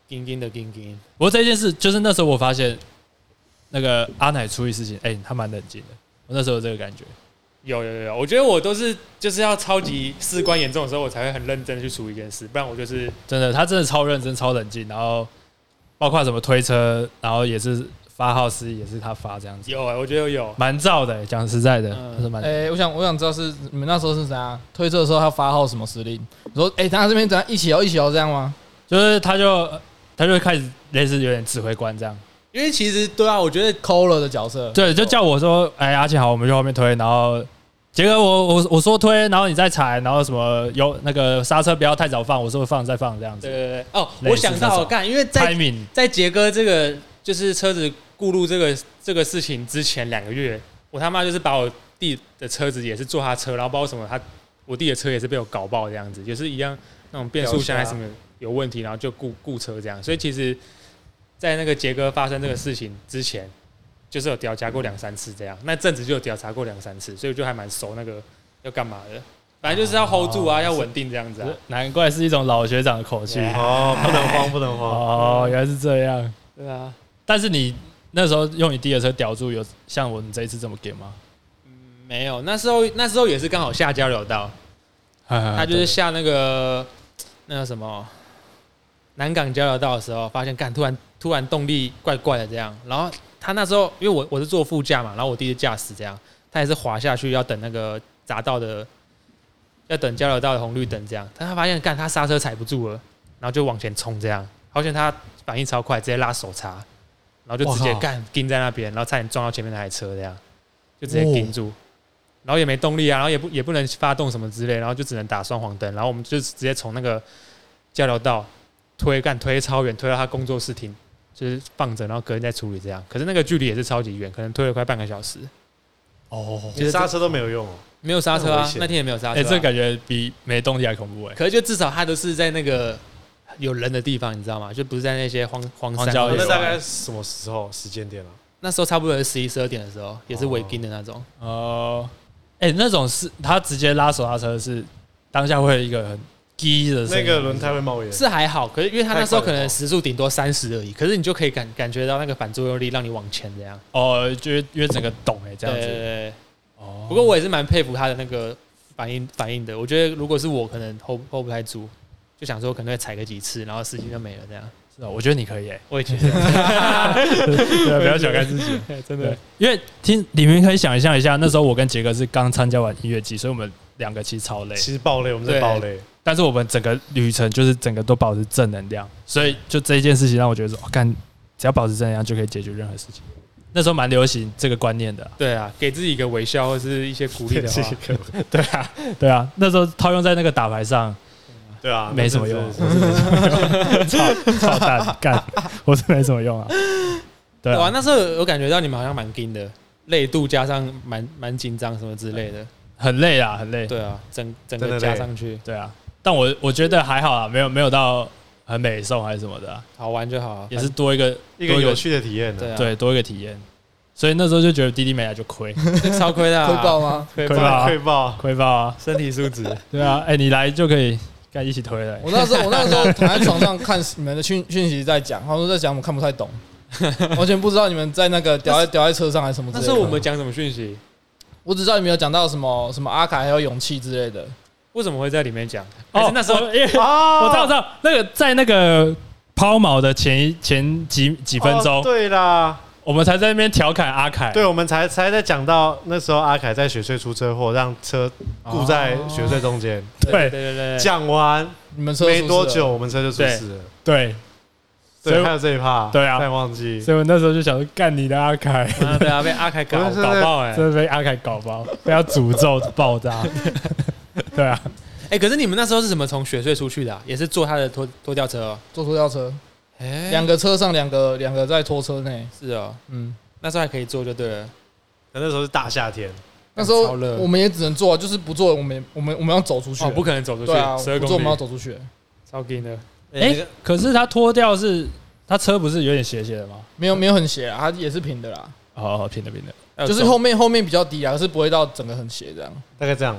A: 惊惊的惊惊。
B: 不过这件事，就是那时候我发现，那个阿奶处理事情，哎，他蛮冷静的，我那时候有这个感觉。
A: 有有有，我觉得我都是就是要超级事关严重的时候，我才会很认真去处理一件事，不然我就是
B: 真的，他真的超认真、超冷静，然后包括什么推车，然后也是发号施令，也是他发这样子。
A: 有哎、欸，我觉得有
B: 蛮燥的，讲实在的，
A: 嗯、是蛮。
D: 哎、欸，我想我想知道是你们那时候是怎样推车的时候，他发号什么施令？你说哎，他、欸、这边怎样一起摇一起摇这样吗？
B: 就是他就他就开始类似有点指挥官这样，
A: 因为其实对啊，我觉得抠了的角色，
B: 对，就叫我说哎，阿庆好，我们去后面推，然后。杰哥我我我说推，然后你再踩，然后什么有那个刹车不要太早放，我说放再放这样子。
A: 对对对。哦，我想到干，因为在在杰哥这个就是车子顾路这个这个事情之前两个月，我他妈就是把我弟的车子也是坐他车，然后包括什么他我弟的车也是被我搞爆这样子，也是一样那种变速箱还是什么有问题，然后就顾顾车这样。所以其实，在那个杰哥发生这个事情之前，就是有调查过两三次这样。那阵子就有调查过两三次，所以就还蛮熟那个要干嘛的。反正就是要 hold 住啊，要稳定这样子啊。
B: 难怪是一种老学长的口气
C: 哦，不能慌，不能慌。
B: 哦，原来是这样。
A: 对啊，
B: 但是你那时候用你弟的车吊住，有像我们这一次这么给吗？
A: 嗯，没有。那时候那时候也是刚好下交流道，他就是下那个那个什么南港交流道的时候，发现干突然突然动力怪怪的这样。然后他那时候因为我我是坐副驾嘛，然后我弟是驾驶这样，他也是滑下去要等那个匝道的。要等交流道的红绿灯这样，但他发现干他刹车踩不住了，然后就往前冲这样，好险他反应超快，直接拉手刹，然后就直接干钉在那边，然后差点撞到前面那台车这样，就直接钉住，然后也没动力啊，然后也不也不能发动什么之类，然后就只能打双黄灯，然后我们就直接从那个交流道推干推超远，推到他工作室停，就是放着，然后隔天再处理这样，可是那个距离也是超级远，可能推了快半个小时。
C: 哦，其实刹车都没有用哦。
A: 没有刹车啊，那天也没有刹车。哎，
B: 这感觉比没动力还恐怖哎。
A: 可是就至少他都是在那个有人的地方，你知道吗？就不是在那些荒荒山。
C: 那大概什么时候时间点啊？
A: 那时候差不多是十一十二点的时候，也是违禁的那种。
B: 哦，哎，那种是他直接拉手刹车，是当下会有一个很低的
C: 那个轮胎会冒烟。
A: 是还好，可是因为他那时候可能时速顶多三十而已，可是你就可以感感觉到那个反作用力让你往前这样。
B: 哦，就因为整个懂哎，这样子。
A: 哦。不过我也是蛮佩服他的那个。反应反应的，我觉得如果是我，可能 hold hold 不太住，就想说可能会踩个几次，然后司机就没了这样。
B: 是啊，我觉得你可以诶，
A: 我也觉得。
B: 对，不要小看自己，真的。因为听你们可以想象一下，那时候我跟杰哥是刚参加完音乐季，所以我们两个其实超累，
C: 其实爆累，我们是爆累。
B: 但是我们整个旅程就是整个都保持正能量，所以就这一件事情让我觉得说，干，只要保持正能量就可以解决任何事情。那时候蛮流行这个观念的，
A: 对啊，给自己一个微笑或是一些鼓励的话，
B: 对啊，对啊，那时候套用在那个打牌上，
C: 对啊，
B: 没什么用，超超蛋干，我是没什么用啊，对啊，
A: 那时候我感觉到你们好像蛮紧的，累度加上蛮蛮紧张什么之类的，
B: 很累啊，很累，
A: 对啊，整整个加上去，
B: 对啊，但我我觉得还好啊，没有没有到。很美送还是什么的，
A: 好玩就好，
B: 也是多一个
C: 一个有趣的体验，
B: 对，多一个体验。所以那时候就觉得滴滴没来就亏，
A: 超亏的，
D: 亏爆吗？
B: 亏爆，
C: 亏爆，
B: 亏爆啊！
A: 身体素质，
B: 对啊，哎，你来就可以跟一起推的。
D: 我那时候，我那时候躺在床上 看你们的讯讯息在讲，他说在讲，我看不太懂，完全不知道你们在那个吊在吊在车上还是什么。
A: 那时候我们讲什么讯息？
D: 我只知道你们有讲到什么什么阿凯还有勇气之类的，
A: 为什么会在里面讲？哦，那时候，
B: 我知道，我知道，那个在那个。抛锚的前一前几几分钟，
C: 对啦，
B: 我们才在那边调侃阿凯，
C: 对，我们才才在讲到那时候阿凯在雪隧出车祸，让车固在雪隧中间。
B: 对对
A: 对，
C: 讲完
D: 你们车
C: 没多久，我们车就出事了。
B: 对，
C: 对，还有这一趴，
B: 对啊，
C: 太忘记。
B: 所以我那时候就想说，干你的阿凯，
A: 对啊，被阿凯搞搞爆哎，
B: 真的被阿凯搞爆，被他诅咒爆炸。对啊。
A: 哎，可是你们那时候是怎么从雪隧出去的？也是坐他的拖拖吊车哦，
D: 坐拖吊车。哎，两个车上，两个两个在拖车内。
A: 是哦，嗯，那时候还可以坐就对了。
C: 那时候是大夏天，
D: 那时候我们也只能坐，就是不坐，我们我们我们要走出去。
A: 哦，不可能走出去。
D: 对啊，不坐我们要走出去。
A: 超紧的。
B: 哎，可是他拖掉是，他车不是有点斜斜的吗？
D: 没有没有很斜啊，它也是平的啦。
B: 哦，平的平的，
D: 就是后面后面比较低啊，可是不会到整个很斜这样。
C: 大概这样。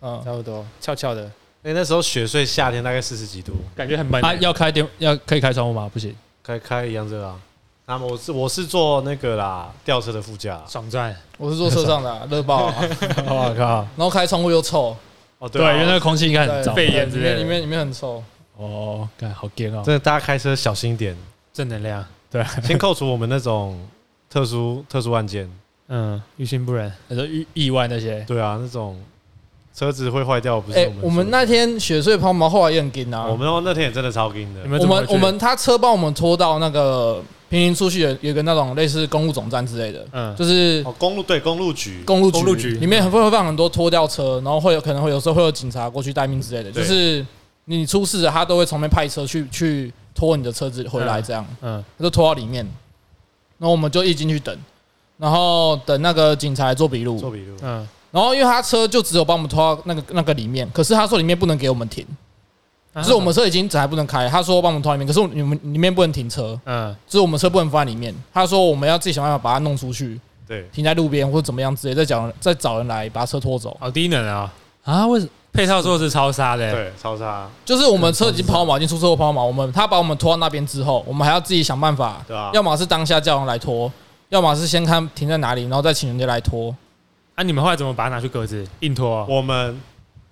A: 嗯，差不多，翘翘的。
C: 哎，那时候雪隧夏天大概四十几度，
A: 感觉很闷。
B: 啊，要开电，要可以开窗户吗？不行，
C: 开开一样热啊。那么我是我是坐那个啦，吊车的副驾，
A: 爽在。
D: 我是坐车上的，热爆。
B: 我靠！
D: 然后开窗户又臭。
B: 哦，对，因为那个空气应该很脏，
A: 肺炎之类，
D: 里面里面很臭。
B: 哦，干好惊哦！
C: 真的，大家开车小心一点，
A: 正能量。
B: 对，
C: 先扣除我们那种特殊特殊案件，
A: 嗯，于心不忍，
B: 很多意意外那些。
C: 对啊，那种。车子会坏掉，不是我们。
D: 我们那天雪隧抛锚，后来也很紧啊。
C: 我们那天也真的超紧的。
D: 我们我们他车帮我们拖到那个平行出去有有个那种类似公路总站之类的，嗯，就是
C: 公路对公路局，
D: 公路公路局。里面会会放很多拖吊车，然后会有可能会有时候会有警察过去待命之类的，就是你出事了，他都会从那边派车去去拖你的车子回来，这样，嗯，他就拖到里面，然后我们就一进去等，然后等那个警察做笔录，
C: 做笔录，嗯。
D: 然后，因为他车就只有帮我们拖到那个那个里面，可是他说里面不能给我们停，就是我们车已经整台不能开，他说帮我们拖里面，可是你们里面不能停车，嗯，就是我们车不能放在里面。他说我们要自己想办法把它弄出去，
C: 对，
D: 停在路边或者怎么样之类，再找再找人来把车拖走。
A: 好低能啊！
B: 啊，为什么
A: 配套措施超杀的？
C: 对，超杀。
D: 就是我们车已经抛锚，已经出车祸抛锚，我们他把我们拖到那边之后，我们还要自己想办法，对啊，要么是当下叫人来拖，要么是先看停在哪里，然后再请人家来拖。
A: 啊，你们后来怎么把它拿去格子硬拖？
C: 我们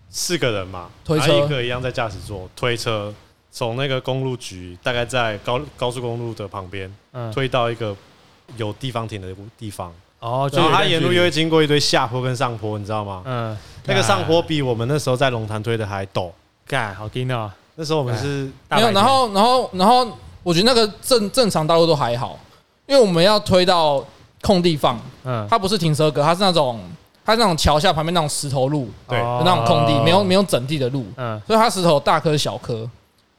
C: 四个人嘛，
D: 推车
C: 一个一样在驾驶座推车。从那个公路局，大概在高高速公路的旁边，嗯，推到一个有地方停的地方。哦，然后它沿路又会经过一堆下坡跟上坡，你知道吗？嗯，那个上坡比我们那时候在龙潭推的还陡。
A: 干，好惊哦！
C: 那时候我们是
D: 没有，然后然后然后，我觉得那个正正常道路都还好，因为我们要推到空地放，嗯，它不是停车格，它是那种它是那种桥下旁边那种石头路，对，那种空地，没有没有整地的路，嗯，所以它石头大颗小颗。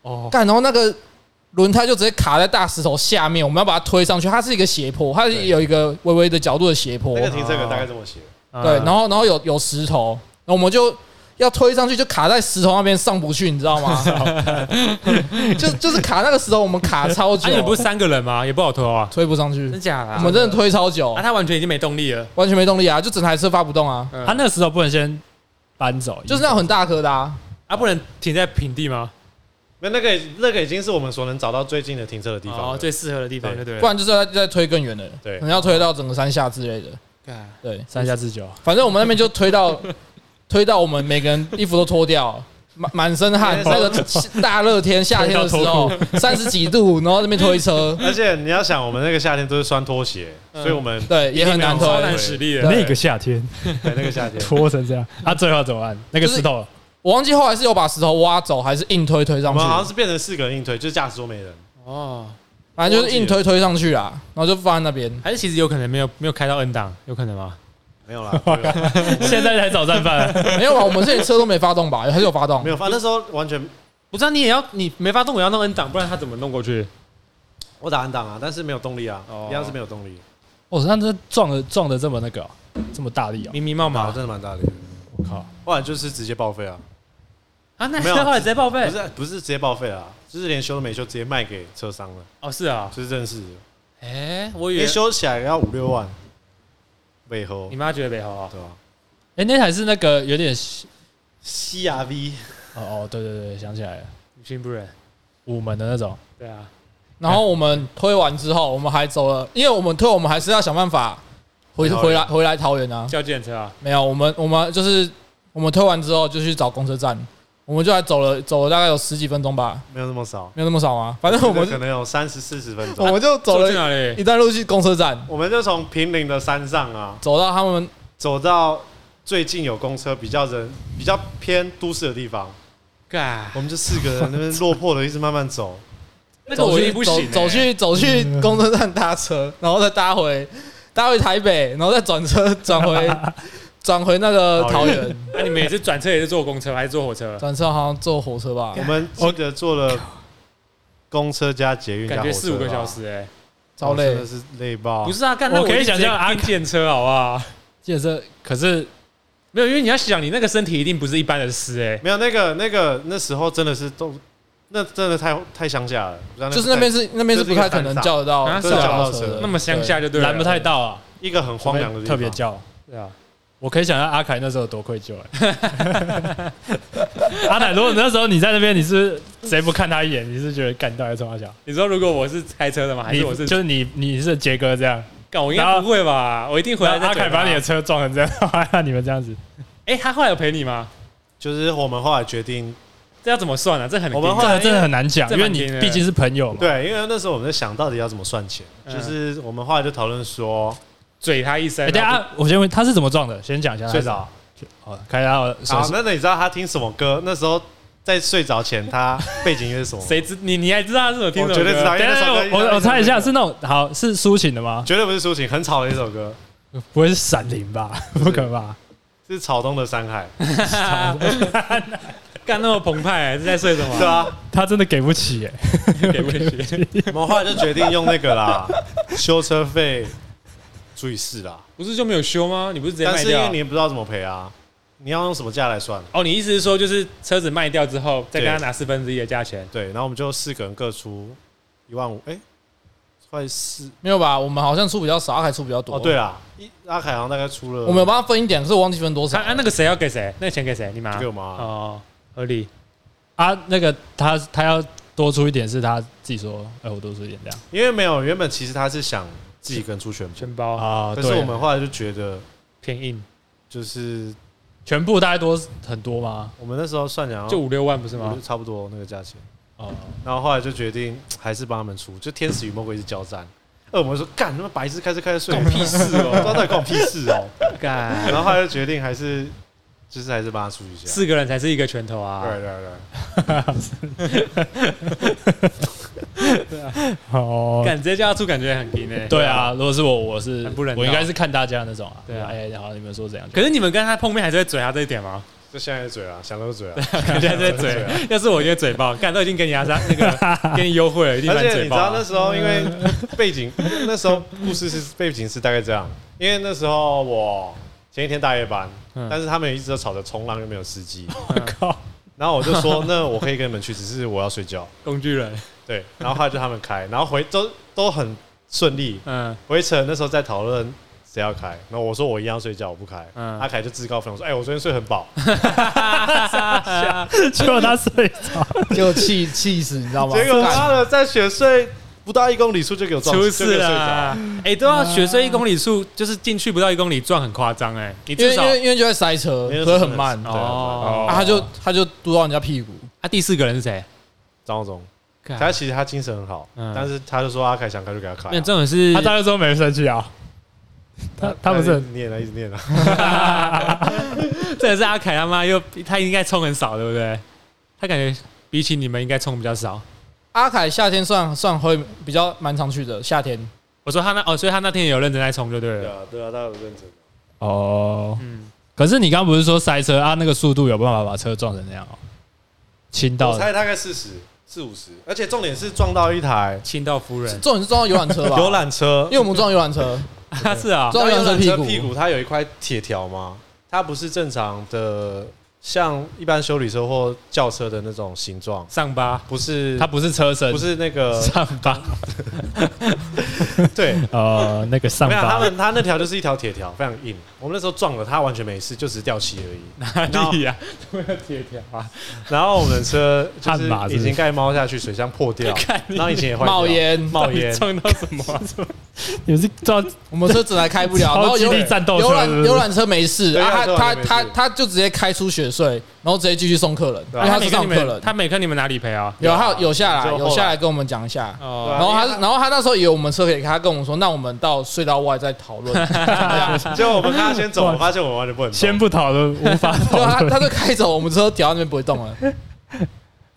D: 哦，干，然后那个轮胎就直接卡在大石头下面，我们要把它推上去。它是一个斜坡，它是有一个微微的角度的斜坡。
C: 那个停车格大概这么斜。
D: 对，然后然后有有石头，然后我们就要推上去，就卡在石头那边上不去，你知道吗？就就是卡那个石头，我们卡超久。
A: 你们不是三个人吗？也不好推啊，
D: 推不上去。
A: 真假的？
D: 我们真的推超久。
A: 啊，他完全已经没动力了，
D: 完全没动力啊！就整台车发不动啊。
B: 他那个石头不能先搬走，
D: 就是那种很大颗的啊，
A: 啊，不能停在平地吗？
C: 那那个那个已经是我们所能找到最近的停车的地方，
A: 哦，最适合的地方，对，
D: 不然就是要再推更远的，对，可能要推到整个山下之类的，对，
B: 山下之久，
D: 反正我们那边就推到推到我们每个人衣服都脱掉，满满身汗，那个大热天 夏天的时候三十几度，然后那边推车，
C: 而且你要想，我们那个夏天都是穿拖鞋，所以我们
D: 对也很难拖，
A: 超难使力的，
B: 那个夏天，
C: 对那个夏天
B: 拖成这样，啊，最后怎么办？那个石头。
D: 我忘记后来是有把石头挖走，还是硬推推上去？
C: 我们好像是变成四个人硬推，就是驾驶座没人。哦，
D: 反正就是硬推推上去啦，然后就放在那边。
A: 还是其实有可能没有没有开到 N 档，有可能吗？
C: 没有啦，
B: 现在才找战犯。
D: 没有啊，我们这里车都没发动吧？还是有发动？
C: 没有发，那时候完全
A: 不知道。你也要你没发动，我要弄 N 档，不然他怎么弄过去？
C: 我打 N 档啊，但是没有动力啊，一样是没有动力。
B: 哦，那这撞的撞的这么那个，这么大力啊，
A: 密密麻麻，
C: 真的蛮大力。
B: 我靠，
C: 后来就是直接报废啊。
A: 啊，那车后来直接报废？
C: 不是，不是直接报废啊，就是连修都没修，直接卖给车商了。
A: 哦，是啊，
C: 就是认识的。
A: 哎，我以为
C: 修起来要五六万。背后，
A: 你妈觉得背后啊？
B: 对啊？哎，那台是那个有点
C: CRV。
B: 哦哦，对对对，想起来了，五门的那种。
A: 对啊。
D: 然后我们推完之后，我们还走了，因为我们推，我们还是要想办法回回来回来桃园啊。
A: 叫计程车啊？
D: 没有，我们我们就是我们推完之后就去找公车站。我们就还走了，走了大概有十几分钟吧，
C: 没有那么少，
D: 没有那么少吗？反正我们
C: 可能有三十四十分钟，
D: 我们就走了哪里？一段路去公车站，
C: 我们就从平林的山上啊，
D: 走到他们
C: 走到最近有公车、比较人比较偏都市的地方，我们就四个人那边落魄的一直慢慢走，
A: 那个我一定不行，
D: 走去走去公车站搭车，然后再搭回搭回台北，然后再转车转回。转回那个桃园，
A: 那你们也是转车也是坐公车还是坐火车？
D: 转车好像坐火车吧。
C: 我们记得坐了公车加捷运，
A: 感觉四五个小时哎，
D: 超累，
C: 真的是累爆。
A: 不是啊，干我可以想象啊，电车好不好？
B: 电车可是
A: 没有，因为你要想，你那个身体一定不是一般的湿哎。
C: 没有那个那个那时候真的是都，那真的太太乡下了。
D: 就是那边是那边是不太可能叫得到叫得到车，
A: 那么乡下就对，
B: 拦不太到啊。
C: 一个很荒凉的地方，
B: 特别叫，对啊。我可以想象阿凯那时候有多愧疚哎！阿凯，如果那时候你在那边，你是谁不看他一眼？你是觉得干到还是冲他笑？
A: 你说如果我是开车的吗？还是我是
B: 就是你你是杰哥这样？
A: 干我应该不会吧？我一定回来。
B: 阿凯把你的车撞成这样，让你们这样子。
A: 哎，他后来有赔你吗？
C: 就是我们后来决定，
A: 这要怎么算呢？这很
B: 我们后来真的很难讲，因为你毕竟是朋友嘛。
C: 对，因为那时候我们在想到底要怎么算钱，就是我们后来就讨论说。
A: 嘴他一声。
B: 等下，我先问他是怎么撞的，先讲一下。睡着。好，开下。
C: 好，那那你知道他听什么歌？那时候在睡着前，他背景音乐是什么？
A: 谁知你你还知道他是怎么听的？
C: 我绝对知道。等下，
B: 我我猜一下，是那种好是抒情的吗？
C: 绝对不是抒情，很吵的一首歌。
B: 不会是闪灵吧？不可能吧？
C: 是草东的山海。
A: 干那么澎湃，是在睡什么？
C: 对啊，
B: 他真的给不起哎，
A: 给不起。
C: 我们后来就决定用那个啦，修车费。注意事啦，
A: 不是就没有修吗？你不是直接卖掉？
C: 但是因为你也不知道怎么赔啊，你要用什么价来算？
A: 哦，你意思是说，就是车子卖掉之后，再跟他拿四分之一的价钱？
C: 对，然后我们就四个人各出一万五，哎，快四
D: 没有吧？我们好像出比较少，阿凯出比较多。
C: 哦，对啊，一阿凯好像大概出了，
D: 我们有帮他分一点，可是我忘记分多少。
A: 啊，那个谁要给谁？那个钱给谁？你妈
C: 给我妈。
A: 哦，合理。
B: 啊，那个他他要多出一点，是他自己说，哎，我多出一点这样。
C: 因为没有，原本其实他是想自己跟出全
A: 全包
B: 啊，
C: 可是我们后来就觉得
A: 偏硬，
C: 就是。
B: 全部大概多很多吗？
C: 我们那时候算讲
A: 就五六万不是吗？
C: 差不多那个价钱。
B: 啊，
C: 然后后来就决定 还是帮他们出，就天使与魔鬼一直交战。恶魔说：“干，他妈白痴开车开车睡，关屁事哦，不知道到底关我屁事哦。”干，然后后来就决定还是就是还是帮他出一下。
A: 四个人才是一个拳头啊！
C: 对对
A: 对。对啊，哦，感觉叫他出，感觉很拼诶。
B: 对啊，如果是我，我是
A: 不忍，
B: 我应该是看大家那种啊。
A: 对啊，
B: 哎，好，你们说怎样？
A: 可是你们跟他碰面还是会嘴他这一点吗？
C: 就现在嘴啊，想都嘴啊，
A: 现在在嘴。要是我，就嘴爆，干都已经给你压上那个 给你优惠了，一定蛮嘴爆。
C: 而且你知道那时候，因为背景那时候故事是背景是大概这样，因为那时候我前一天大夜班，但是他们一直都吵着冲浪，又没有司机。我 靠！然后我就说，那我可以跟你们去，只是我要睡觉。
A: 工具人。
C: 对，然后后来就他们开，然后回都都很顺利。嗯，回程那时候在讨论谁要开，然后我说我一样睡觉，我不开。嗯，阿凯就自告奋勇说：“哎，我昨天睡很饱。”
B: 结果他睡着，
D: 就气气死，你知道吗？
C: 结果他的在雪隧不到一公里处就给我撞
A: 出事了。哎，都要雪隧一公里处，就是进去不到一公里撞很夸张哎。因
D: 为因为因为就在塞车，所以很慢。哦，他就他就嘟到人家屁股。
A: 啊，第四个人是谁？
C: 张耀宗。他其实他精神很好，但是他就说阿凯想开就给他开。
A: 那这种是
B: 他当时说没生气啊，他他不是
C: 念了一直念了。
A: 这也是阿凯他妈又他应该冲很少，对不对？他感觉比起你们应该冲比较少。
D: 阿凯夏天算算会比较蛮常去的夏天。
A: 我说他那哦，所以他那天也有认真在冲，就对了。
C: 对啊，对啊，他有认真。
B: 哦，嗯。可是你刚刚不是说塞车啊？那个速度有办法把车撞成那样哦？倾倒。
C: 我猜大概四十。四五十，而且重点是撞到一台
A: 清道夫人，
D: 重点是撞到游览车吧？
C: 游览车，
D: 因为我们撞游览车，
A: 他 是啊，
D: 撞游览车屁股，
C: 屁股它有一块铁条吗？它不是正常的。像一般修理车或轿车的那种形状，
A: 上巴
C: 不是，
B: 它不是车身，
C: 不是那个
B: 上巴，
C: 对，
B: 呃，那个上巴，
C: 没有，他们他那条就是一条铁条，非常硬。我们那时候撞了，它完全没事，就只是掉漆而已。
A: 哪里呀？怎么有铁条啊？
C: 然后我们的车就是引擎盖猫下去，水箱破掉，然后引擎也坏，
D: 冒烟，
A: 冒烟，撞到什么？
B: 也是撞
D: 我们车子还开不了，然后游
B: 战斗
D: 游览游览车没事，他他他他就直接开出雪。睡，然后直接继续送客人，因为他是送客人，
A: 他每跟你们哪里赔啊？
D: 有，他有下来，有下来跟我们讲一下。然后他，然后他那时候以为我们车可以开，他跟我们说，那我们到隧道外再讨论。
C: 结果我们看他先走，我发现我们完全不能
B: 先不讨论，无法 讨论。
D: 他他就开走，我们车停到那边不会动了。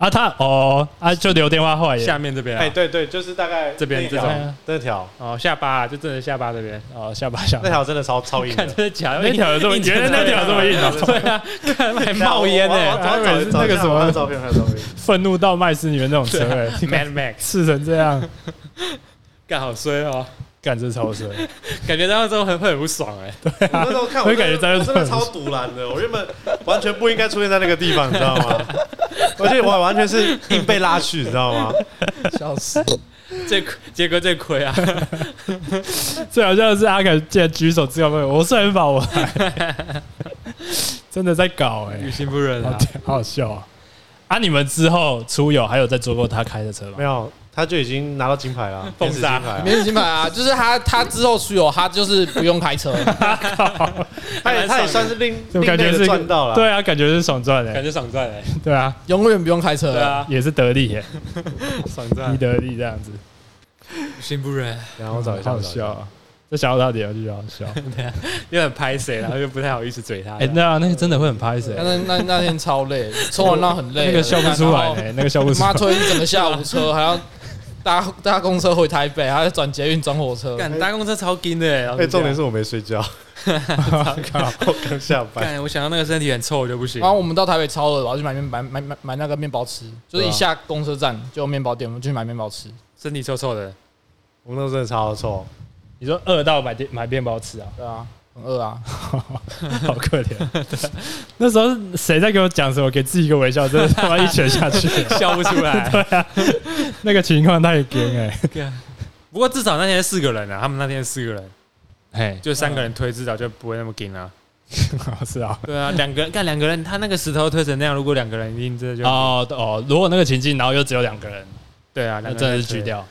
B: 啊，他哦，啊，就留电话后来
A: 下面这边，
C: 哎，对对，就是大概
A: 这边这种。
C: 这条。
A: 哦，下巴就真的下巴这边。
B: 哦，下巴下巴。
C: 那条真的超超硬，
A: 看真的假的？
B: 那条有这么硬？那条这么硬啊？
A: 对啊，看还冒烟呢，
C: 还有那个什么照片，还有照片，
B: 愤怒到麦斯里面那种车哎
A: ，Mad Max
B: 刺成这样，
A: 干好衰哦。
B: 干这超衰，
A: 感觉当时会会很不爽哎。
C: 对，我那时候看，我感觉真的超赌烂的。我原本完全不应该出现在那个地方，你知道吗？而且我完全是硬被拉去，你知道吗？
D: 笑死！
A: 这杰哥最亏啊！
B: 最好笑的是阿凯竟然举手自告奋勇，我是很把我真的在搞哎，
A: 于心不忍啊，
B: 好好笑啊！啊，你们之后出游还有在坐过他开的车吗？
C: 没有。他就已经拿到金牌了，
A: 封杀。
D: 免死金牌啊！就是他，他之后出游，他就是不用开车，
C: 他也他也算是另感觉是赚到了，
B: 对啊，感觉是爽赚的，
A: 感觉爽赚的，
B: 对啊，
D: 永远不用开车，
A: 对啊，
B: 也是得利耶，
A: 爽赚，
B: 一得利这样子，
A: 心不忍，
C: 然后找一下
B: 好笑啊，这想到到底要就好笑，
A: 对啊，又很拍谁，然后又不太好意思嘴他，
B: 哎，那啊，那个真的会很拍谁，
D: 那那那天超累，冲完浪很累，
B: 那个笑不出来，那个笑不出来，
D: 妈推一整个下午车还要。搭搭公车回台北，还要转捷运转火车，
A: 干搭公车超惊的。
C: 哎，重点是我没睡觉，我刚下班。
A: 我想到那个身体很臭就不行。
D: 然后我们到台北超饿，然后去买面买买买买那个面包吃，就是一下公车站就有面包店，我们就去买面包吃。
A: 身体臭臭的，
C: 我们那时候真的超臭。
B: 你说饿到买店买面包吃啊？
D: 对啊，很饿啊，
B: 好可怜。那时候谁在给我讲什么？给自己一个微笑，真的 他妈一拳下去，
A: 笑不出来。
B: 对啊，那个情况太惊哎。
A: 不过至少那天四个人啊，他们那天四个人，
B: 哎，
A: 就三个人推，至少就不会那么紧啊。
B: 是啊，
A: 对啊，两个人干两个人，他那个石头推成那样，如果两个人一定这就
B: 哦哦，如果那个情境，然后又只有两个人，
A: 对啊，
B: 那真的是锯掉。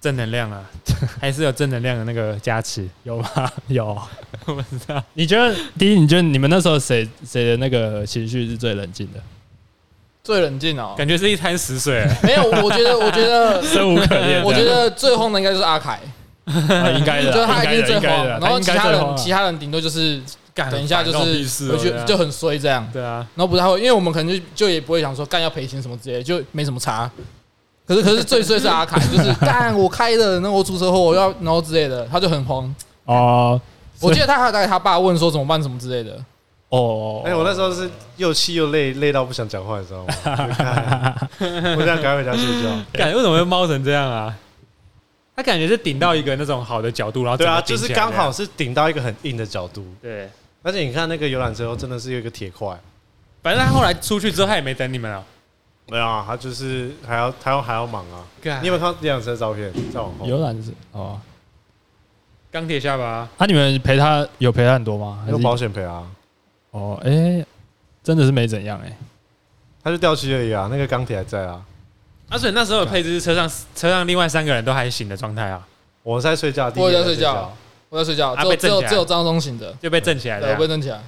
A: 正能量啊，还是有正能量的那个加持，
B: 有吗？有，
A: 我不知道。
B: 你觉得第一，你觉得你们那时候谁谁的那个情绪是最冷静的？
D: 最冷静哦，
A: 感觉是一滩死水。
D: 没有，我觉得，我觉得
B: 生无可恋。
D: 我觉得最慌的应该就是阿凯，
B: 应该的，
D: 就是他一定最慌。然后其他人，
B: 啊、
D: 其他人顶多就是等一下就是，我觉得就很衰这样。
A: 对啊，
D: 然后不太会，因为我们可能就就也不会想说干要赔钱什么之类的，就没什么差。可是可是最衰是阿凯，就是 干我开的，那我出车祸我要然后之类的，他就很慌
B: 哦。
D: 我记得他还带他爸问说怎么办什么之类的。
C: 哦，哎，我那时候是又气又累，累到不想讲话，你知道吗？我这样赶快回家睡觉。
A: 感觉为什么会猫成这样啊？他感觉是顶到一个那种好的角度，然后
C: 对啊，就是刚好是顶到一个很硬的角度。
A: 对，
C: 而且你看那个游览车真的是有一个铁块。
A: 反正他后来出去之后，他也没等你们啊。
C: 没有啊，他就是还要他要还要忙啊。你有没有看这辆车的照片？再往后。
B: 游览车哦，
A: 钢铁下巴。
B: 那你们赔他有赔他很多吗？
C: 有保险赔啊。
B: 哦，哎，真的是没怎样哎。
C: 他就掉漆而已啊，那个钢铁还在啊。
A: 而且那时候的配置是车上车上另外三个人都还醒的状态啊。
C: 我在睡觉，
D: 我在睡觉。我在睡觉，只有只有只有张松醒的，
A: 就被震起来了，
D: 被震起来。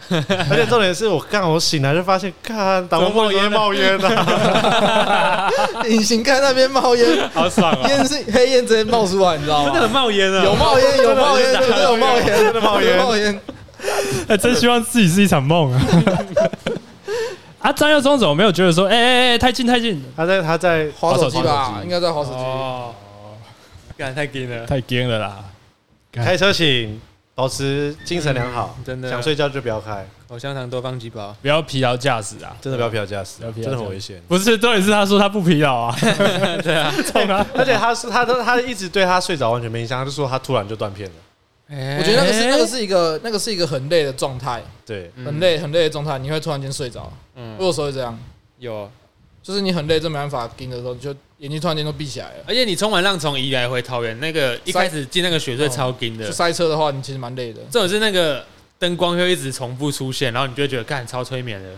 C: 而且重点是我刚我醒来就发现，看挡风玻璃冒烟啊！
D: 隐形看那边冒烟，
A: 好爽啊！
D: 烟是黑烟直接冒出来，你知道吗？
A: 真的冒烟啊！
D: 有冒烟，有冒烟，真的有冒烟，
C: 真的冒烟，
D: 冒烟。
B: 哎，真希望自己是一场梦啊！啊，张耀宗怎么没有觉得说，哎哎哎，太近太近？
C: 他在他在
D: 滑手机吧？应该在滑手机。
A: 哦，干太惊了，
B: 太惊了啦！
C: 开车请保持精神良好，
A: 真的。
C: 想睡觉就不要开。
A: 口香糖多放几包，
B: 不要疲劳驾驶啊！
C: 真的不要疲劳驾驶，真的很危险。
B: 不是，重点是他说他不疲劳啊，
A: 对啊，
C: 而且他是他都他一直对他睡着完全没印象，他就说他突然就断片了。
D: 我觉得那个是那个是一个那个是一个很累的状态，
C: 对，
D: 很累很累的状态，你会突然间睡着。嗯，我有时候会这样，
A: 有，就是
D: 你很累，真没办法盯的时候，你就。眼睛突然间都闭起来了，
A: 而且你冲完浪从宜来回桃园，那个一开始进那个雪隧超盯的，
D: 就塞车的话，你其实蛮累的。
A: 这种是那个灯光会一直重复出现，然后你就会觉得干超催眠的。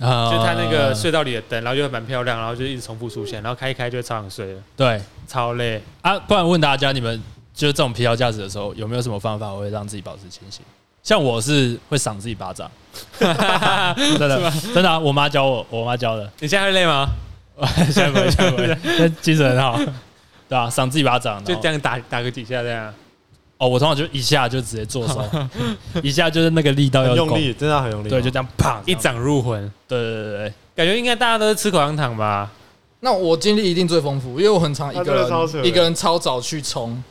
A: 就它那个隧道里的灯，然后就会蛮漂亮，然后就一直重复出现，然后开一开就会超想睡了。
B: 对，
A: 超累
B: 啊！不然问大家，你们就是这种疲劳驾驶的时候，有没有什么方法会让自己保持清醒？像我是会赏自己巴掌，真的真的，我妈教我，我妈教的。
A: 你现在会累吗？
B: 现在不会，现在不会，精神很好，对吧？赏自己巴掌，
A: 就这样打打个几下这样。
B: 哦，我通常就一下就直接做手，一下就是那个力道要
C: 用力，真的很用力。
B: 对，就这样啪，
A: 一掌入魂。
B: 对对对对，
A: 感觉应该大家都是吃口香糖吧？
D: 那我经历一定最丰富，因为我很常一个人一个人超早去冲。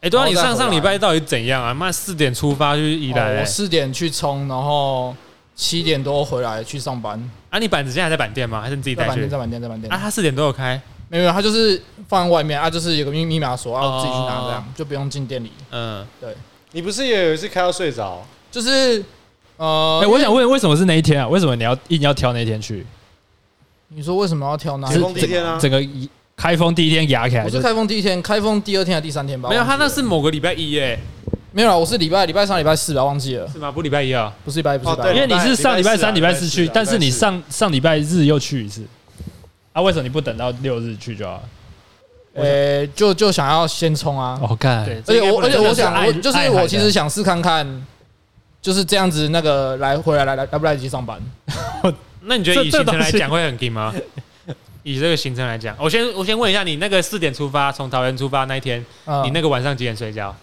A: 哎，对啊，你上上礼拜到底怎样啊？妈四点出发去宜兰，
D: 我四点去冲，然后七点多回来去上班。
A: 啊，你板子现在还在板店吗？还是你自己带去？
D: 在板店，在板店，在板店。
A: 啊，他四点都有开？
D: 没有，他就是放在外面啊，就是有个密密码锁，啊，自己去拿这样，就不用进店里。嗯，对。
C: 你不是也有一次开到睡着？
D: 就是，呃，
B: 哎，我想问，为什么是那一天啊？为什么你要硬要挑那一天去？
D: 你说为什么要挑那？
C: 开封第一天啊，
B: 整个开封第一天压起来。
D: 我是开封第一天，开封第二天还是第三天吧？
A: 没有，他那是某个礼拜一耶。
D: 没有啦，我是礼拜礼拜三礼拜四吧，忘记了。
A: 是吗？不礼拜一啊？
D: 不是礼拜一，不是礼拜一。
B: 因为你是上礼拜三礼拜四去，但是你上上礼拜日又去一次。啊？为什么你不等到六日去就好？
D: 呃，就就想要先冲啊！
B: 我看，
D: 而且我而且我想，我就是我其实想试看看，就是这样子那个来回来来来来不来得及上班？
A: 那你觉得以行程来讲会很紧吗？以这个行程来讲，我先我先问一下，你那个四点出发，从桃园出发那一天，你那个晚上几点睡觉？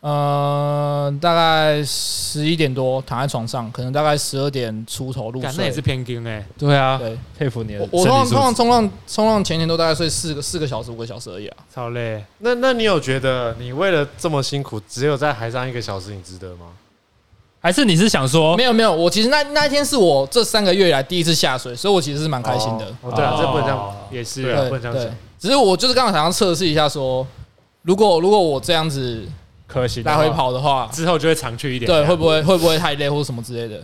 D: 呃，大概十一点多躺在床上，可能大概十二点出头入睡。
A: 那也是偏紧哎。
B: 对啊，
D: 对，
B: 佩服你了。
D: 我通常通常冲浪冲浪前一天都大概睡四个四个小时五个小时而已啊，
A: 超累。
C: 那那你有觉得你为了这么辛苦，只有在海上一个小时，你值得吗？
B: 还是你是想说
D: 没有没有？我其实那那一天是我这三个月以来第一次下水，所以我其实是蛮开心的。
C: 哦，对啊，这不能这样，
A: 也是
C: 对，不能这样讲。
D: 只是我就是刚刚想要测试一下，说如果如果我这样子。
B: 可行，
D: 来回跑的话，
A: 之后就会常去一点。
D: 对，会不会会不会太累或者什么之类的？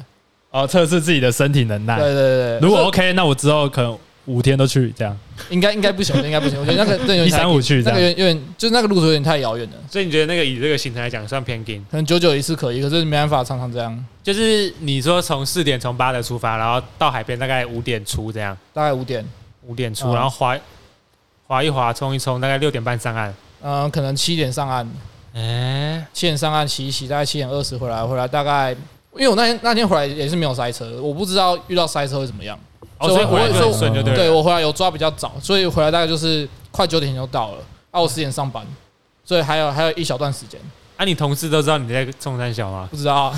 B: 哦，测试自己的身体能耐。
D: 对对对，
B: 如果 OK，那我之后可能五天都去这样。
D: 应该应该不行，应该不行。我觉得那个
B: 一三五去，
D: 那个有点 有点，就是那个路途有点太遥远了。
A: 所以你觉得那个以这个行程来讲算偏近？
D: 可能久久一次可以，可是没办法常常这样。
A: 就是你说从四点从八德出发，然后到海边大概五点出这样，
D: 大概五点
A: 五点出，然后划划一划，冲一冲，大概六点半上岸。
D: 嗯，可能七点上岸。哎，七点上岸洗一骑，大概七点二十回来，回来大概，因为我那天那天回来也是没有塞车，我不知道遇到塞车会怎么样，
A: 所以回来就顺就对。
D: 对我回来有抓比较早，所以回来大概就是快九点就到了，啊，我十点上班，所以还有还有一小段时间。
A: 啊，你同事都知道你在冲山小吗？
D: 不知道。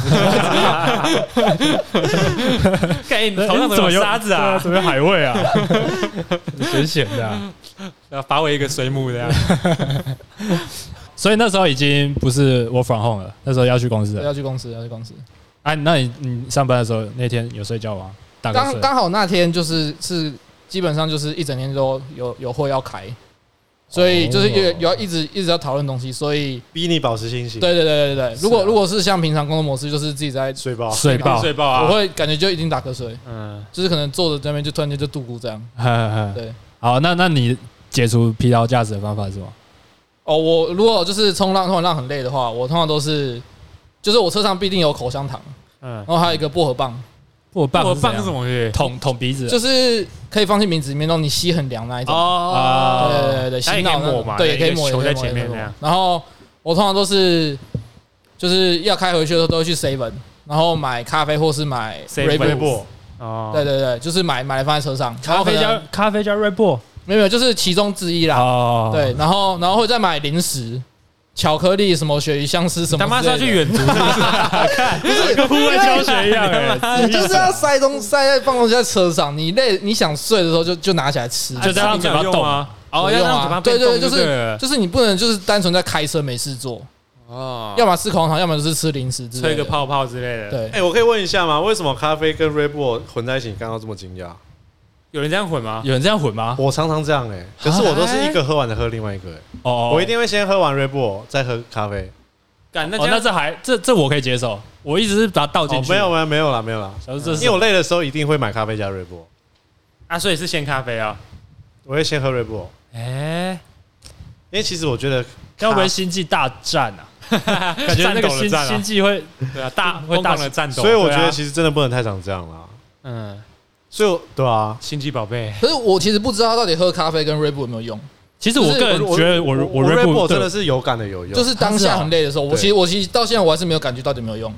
A: 干，你头上怎么有沙子啊？
B: 怎么有海味啊？咸咸的，
A: 要发我一个水母这样。
B: 所以那时候已经不是 work from home 了，那时候要去公司了。
D: 要去公司，要去公司。
B: 哎、啊，那你你上班的时候那天有睡觉吗？
D: 刚刚好那天就是是基本上就是一整天都有有会要开，所以就是有有要一直一直要讨论东西，所以
C: 逼你保持清醒。
D: 对对对对对。如果如果是像平常工作模式，就是自己在
C: 睡觉
B: 睡觉
A: 睡觉啊，
D: 我会感觉就已经打瞌睡。嗯，就是可能坐着这边就突然间就度过这样。对。
B: 好，那那你解除疲劳驾驶的方法是什么？
D: 哦，我如果就是冲浪，冲完浪很累的话，我通常都是，就是我车上必定有口香糖，嗯，然后还有一个薄荷棒，
B: 薄荷棒，
A: 是什么东西？
B: 捅捅鼻子，
D: 就是可以放进鼻子里面，让你吸很凉那一种。哦，对对对，吸脑抹嘛，对，也可以抹，
A: 在前面。
D: 然后我通常都是，就是要开回去的时候都会去 seven，然后买咖啡或是买 Red Bull。哦，对对对，就是买买来放在车上，
B: 咖啡加咖啡加 Red Bull。
D: 没有没有，就是其中之一啦。哦，对，然后然后会再买零食、巧克力什么鳕鱼香丝什么。
A: 他妈是要去远足是不是？
B: 看，跟户外教学一样，
D: 你就是要塞东塞在放东西在车上，你累你想睡的时候就就拿起来吃，
B: 就这样嘴巴动啊。
D: 哦，要让嘴巴对对，就是就是你不能就是单纯在开车没事做哦，要么吃口香糖，要么就是吃零食，
A: 吹个泡泡之类的。
D: 对，
C: 哎，我可以问一下吗？为什么咖啡跟 Red Bull 混在一起，你刚刚这么惊讶？
A: 有人这样混吗？
B: 有人这样混吗？
C: 我常常这样哎，可是我都是一个喝完的喝另外一个哎。哦，我一定会先喝完 Red Bull 再喝咖啡。
A: 干，那那
B: 这还这这我可以接受。我一直是把它倒进去。
C: 没有没有没有了没有了。因为我累的时候一定会买咖啡加 Red Bull。
A: 啊，所以是先咖啡啊？
C: 我会先喝 Red Bull。哎，因为其实我觉得
B: 要不然星际大战啊，感觉那个星星际会
A: 对啊大会大的战斗。
C: 所以我觉得其实真的不能太常这样了。嗯。所以对啊，
A: 心机宝贝。
D: 可是我其实不知道他到底喝咖啡跟 Red Bull 有没有用。
B: 其实我个人觉得，我我 Red Bull
C: 真的是有感的有用。
D: 就是当下很累的时候，我其实我其实到现在我还是没有感觉到底有没有用。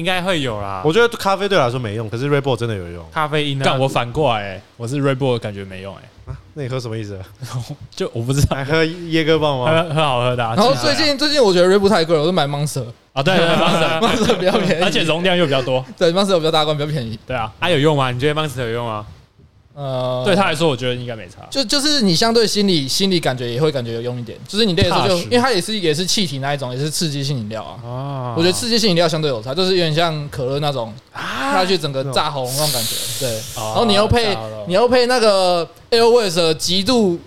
A: 应该会有啦。
C: 我觉得咖啡对我来说没用，可是 Red Bull 真的有用。
A: 咖啡因呢？
B: 但我反过来，我是 Red Bull 感觉没用哎。
C: 啊，那你喝什么意思？
B: 就我不知道，
C: 喝椰哥棒吗？
B: 喝好喝的。
D: 然后最近最近我觉得 Bull 太贵了，我就买 Monster。
B: 啊，对对，
D: Monster 比较便宜，
B: 而且容量又比较多。
D: 对，Monster 比较大罐，比较便宜。
B: 对啊，
A: 它有用吗？你觉得 Monster 有用吗？
B: 呃，对他来说，我觉得应该没差。
D: 就就是你相对心理心理感觉也会感觉有用一点。就是你累的时候，就因为它也是也是气体那一种，也是刺激性饮料啊。哦，我觉得刺激性饮料相对有差，就是有点像可乐那种，它去整个炸红那种感觉。对，然后你又配你又配那个 Airways 极度，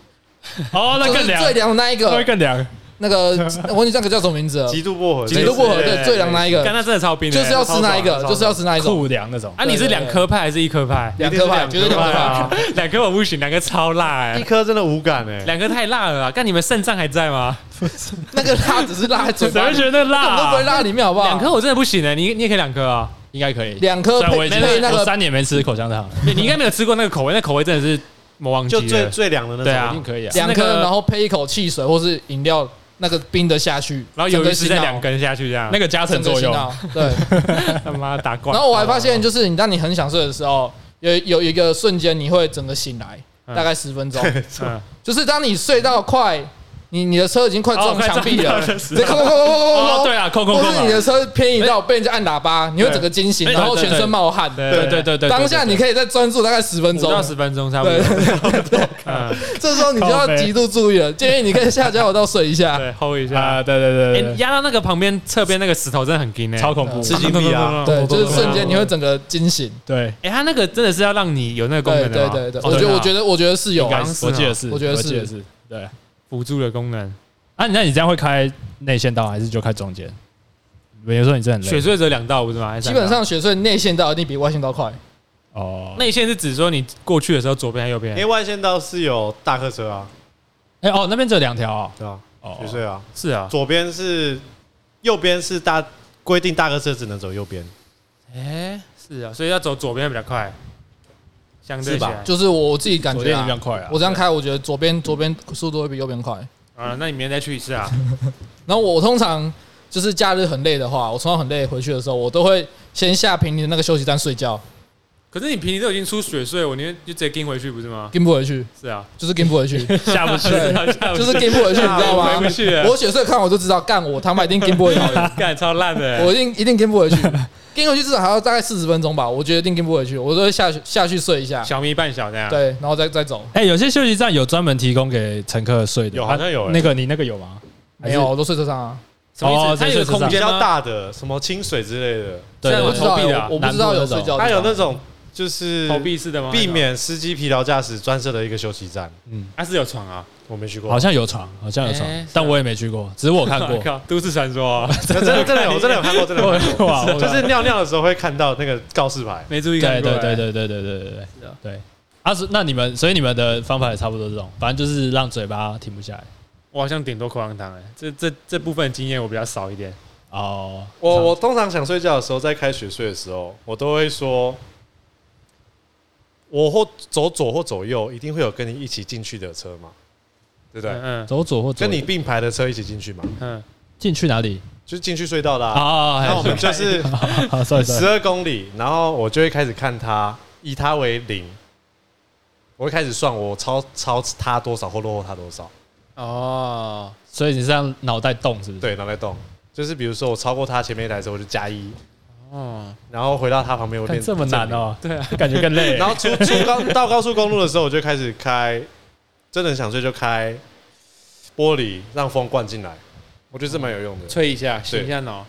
B: 哦，那更凉，
D: 最凉的那一个，
B: 会更凉。
D: 那个，我忘记这个叫什么名字？
C: 极度薄荷，
D: 极度薄荷，对，最凉那一个。
A: 刚刚真的超冰的，
D: 就是要吃那一个，就是要吃那一种
B: 酷凉那种。
A: 啊，你是两颗派还是一颗派？
D: 两颗派，绝对两颗派。
A: 两颗我不行，两颗超辣哎，
C: 一颗真的无感哎，
A: 两颗太辣了啊！但你们肾脏还在吗？
D: 那个辣只是辣在嘴巴，
B: 谁会觉得辣？
D: 都不会辣里面好不好？
A: 两颗我真的不行哎，你你也可以两颗啊，
B: 应该可以。
D: 两颗配配那个
B: 三年没吃口香糖，
A: 你应该没有吃过那个口味，那口味真的是魔王级，
C: 就最最凉的那种，
A: 对啊，
B: 一定可以啊。
D: 两颗，然后配一口汽水或是饮料。那个冰的下去，
A: 然后有一次再两根下去，这样。
B: 那个加成作用，
D: 对，
A: 他妈打怪。
D: 然后我还发现，就是你当你很想睡的时候，有有一个瞬间你会整个醒来，大概十分钟，就是当你睡到快。你你的车已经快撞墙壁了，对，扣扣扣扣扣扣，
B: 对啊，扣扣扣，
D: 或是你的车偏移到被人家按喇叭，你会整个惊醒，然后全身冒汗，
B: 对对对对，
D: 当下你可以再专注大概十分钟，
A: 到十分钟差不多，对对，
D: 这时候你就要极度注意了，建议你可以下交流道睡一下，
A: 对，hold 一下，
B: 对对对，
A: 压到那个旁边侧边那个石头真的很惊诶，
B: 超恐怖，
C: 吃惊力啊，
D: 对，就是瞬间你会整个惊醒，
B: 对，
A: 哎，他那个真的是要让你有那个功能的，
D: 对对对，我觉得我觉得我觉得是有，
B: 我记得是，
D: 我觉得是，
B: 对，辅助的功能。啊，那你这样会开内线道还是就开中间？比如说你这很累，
A: 雪隧只有两道不是吗？
D: 基本上雪隧内线道一定比外线道快。
B: 哦，
A: 内线是指说你过去的时候左边还是右边？
C: 因为外线道是有大客车啊。
B: 哎哦，那边只有两条啊，
C: 对啊，
B: 哦，
C: 雪隧啊，
A: 是啊，
C: 左边是，右边是大规定大客车只能走右边。
A: 哎，是啊，所以要走左边比较快，相对起来
D: 就是我自己感觉
B: 比较快啊。
D: 我这样开，我觉得左边左边速度会比右边快。
A: 啊，那你明天再去一次啊。
D: 然后我通常就是假日很累的话，我通常很累回去的时候，我都会先下平林的那个休息站睡觉。
A: 可是你坪林都已经出雪隧，我宁愿就直接跟回去不是吗？
D: 跟不回去，
A: 是啊，
D: 就是跟不回去，
B: 下不去，
D: 就是跟不回去，你知道吗？
A: 回不去。
D: 我血碎看我就知道，干我他妈一定跟不回去，
A: 干超烂的，
D: 我一定一定跟不回去，跟回去至少还要大概四十分钟吧，我觉得一定跟不回去，我都会下去下去睡一下，
A: 小眯半小这样，
D: 对，然后再再走。
B: 哎，有些休息站有专门提供给乘客睡的，
C: 有好像有
B: 那个你那个有吗？
D: 没有，我都睡车上啊。
A: 哦，它有空间
C: 比较大的，什么清水之类的，
D: 对，我知道，我不知道有睡觉，
C: 它有那种。就是
A: 投币式的吗？
C: 避免司机疲劳驾驶专设的一个休息站。
A: 嗯，还是有床啊？
C: 我没去过，
B: 好像有床，好像有床，但我也没去过，只是我看过。
A: 都市传说，
C: 真的真的有，真的有看过，真的有看过。就是尿尿的时候会看到那个告示牌，
A: 没注意看。
B: 对对对对对对对对对。对。啊，是那你们，所以你们的方法也差不多这种，反正就是让嘴巴停不下来。
A: 我好像顶多口香糖哎，这这这部分经验我比较少一点。
B: 哦，
C: 我我通常想睡觉的时候，在开雪隧的时候，我都会说。我或走左或走右，一定会有跟你一起进去的车嘛，对不对？
B: 嗯，走左或
C: 跟你并排的车一起进去嘛。嗯，
B: 进去哪里？
C: 就是进去隧道的啊。那我们就是十二公里，然后我就会开始看它，以它为零，我会开始算我超超它多少或落后它多少。
B: 哦，所以你是这样脑袋动是不是？
C: 对，脑袋动，就是比如说我超过它前面一台车，我就加一。哦，然后回到他旁边，我练
B: 这么难哦，对啊，感觉更累。
C: 然后出出高到高速公路的时候，我就开始开，真的想睡就开玻璃，让风灌进来，我觉得这蛮有用的，
A: 吹一下，醒一下脑。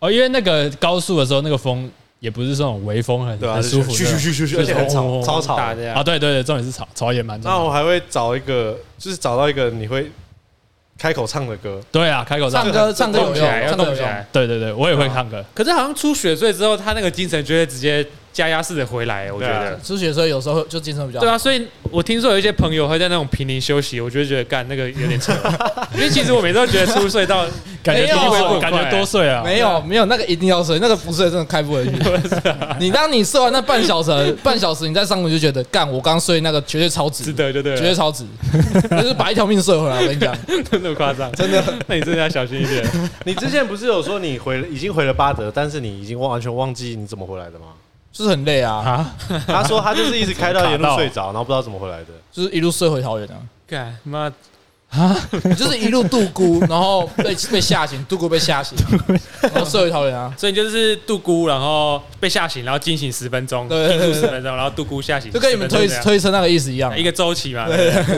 B: 哦，因为那个高速的时候，那个风也不是这种微风，很很舒服，
C: 嘘嘘嘘嘘，而且很吵，超吵
A: 的
B: 啊！对对对，重点是吵，吵也蛮。
C: 那我还会找一个，就是找到一个你会。开口唱的歌，
B: 对啊，开口唱。
D: 歌，唱歌有用，
A: 要动起来，
B: 对对对，我也会唱歌。
A: 可是好像出血醉之后，他那个精神就会直接加压式的回来，我觉得。
D: 出血的时候有时候就精神比较好。
A: 对啊，所以我听说有一些朋友会在那种平林休息，我就觉得干那个有点扯，因为其实我每次都觉得出隧道
B: 感觉多感觉多睡啊，
D: 没有没有那个一定要睡，那个不睡真的开不回去。你当你睡完那半小时，半小时你再上路就觉得干，我刚睡那个绝对超值，
A: 值得，对对，
D: 绝对超值，就是把一条命睡回来。我跟你讲，
A: 真的夸张，真的，那你真的要小心一点。
C: 你之前不是有说你回已经回了巴德，但是你已经完全忘记你怎么回来的吗？
D: 就是很累啊！啊，
C: 他说他就是一直开到沿路睡着，然后不知道怎么回来的，
D: 就是一路睡回桃园啊。
A: 干妈
D: 啊！就是一路度孤，然后被被吓醒，度孤被吓醒，然后睡回桃园啊！
A: 所以就是度孤，然后被吓醒，然后惊醒十分钟，对，度十分钟，然后度孤吓醒，
D: 就跟你们推推车那个意思一样，
A: 一个周期嘛，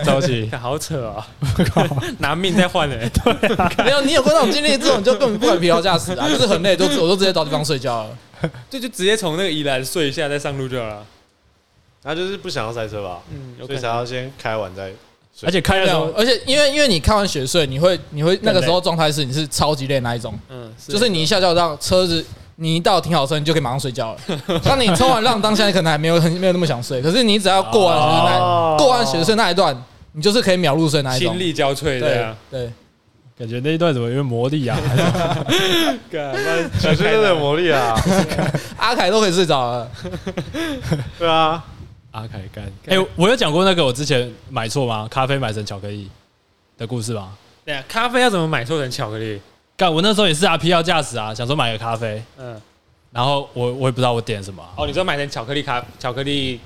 A: 周期。好扯啊！拿命在换人，对，
D: 没有你有过那种经历，这种就根本不管疲劳驾驶啊，就是很累，就我都直接找地方睡觉了。
A: 就就直接从那个宜兰睡一下再上路就好了，
C: 他就是不想要塞车吧？嗯，所以才要先开完再睡。
B: 而且开的时候，
D: 而且因为因为你开完雪隧，你会你会那个时候状态是你是超级累那一种，嗯，就是你一下就让车子你一到停好车，你就可以马上睡觉了。当你冲完浪当下，你可能还没有很没有那么想睡，可是你只要过完雪那过完雪隧那一段，你就是可以秒入睡那一种，
A: 心力交瘁对的，
D: 对。
B: 感觉那一段怎么有魔力啊？
C: 小学都有魔力啊！
D: 阿凯都可以睡着了。
C: 对啊，
B: 阿凯干。哎，我有讲过那个我之前买错吗？咖啡买成巧克力的故事吗？
A: 对啊，咖啡要怎么买错成巧克力？
B: 干，我那时候也是啊，疲劳驾驶啊，想说买个咖啡，嗯，然后我我也不知道我点什么。
A: 哦，你说买成巧克力咖巧克力？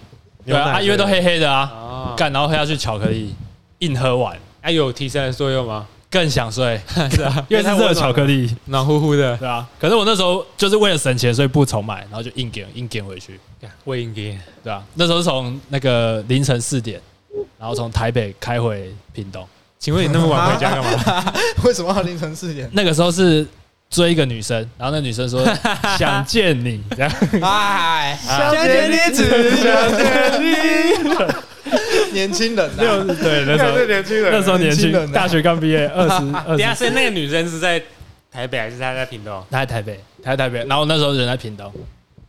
B: 对啊，因为都黑黑的啊。哦。干，然后喝下去巧克力，硬喝完，
A: 哎，有提神的作用吗？
B: 更想睡，是啊，因为它热巧克力，
A: 暖乎乎的，
B: 对啊。可是我那时候就是为了省钱，所以不重买，然后就硬点硬点回去，
A: 为硬点，
B: 对啊。那时候是从那个凌晨四点，然后从台北开回屏东。
A: 请问你那么晚回家干嘛？
D: 为什么要凌晨四点？
B: 那个时候是追一个女生，然后那女生说想见你，这样，
D: 哎，想见你，只想见你。年轻人，
B: 六对那时候是
C: 年轻人，
B: 那时候年
D: 轻，人
B: 大学刚毕业，二十 二
A: 等下，
B: 十，
A: 所以那个女生是在台北还是她在屏东？
B: 她在台北，她在台北，然后那时候人在屏东，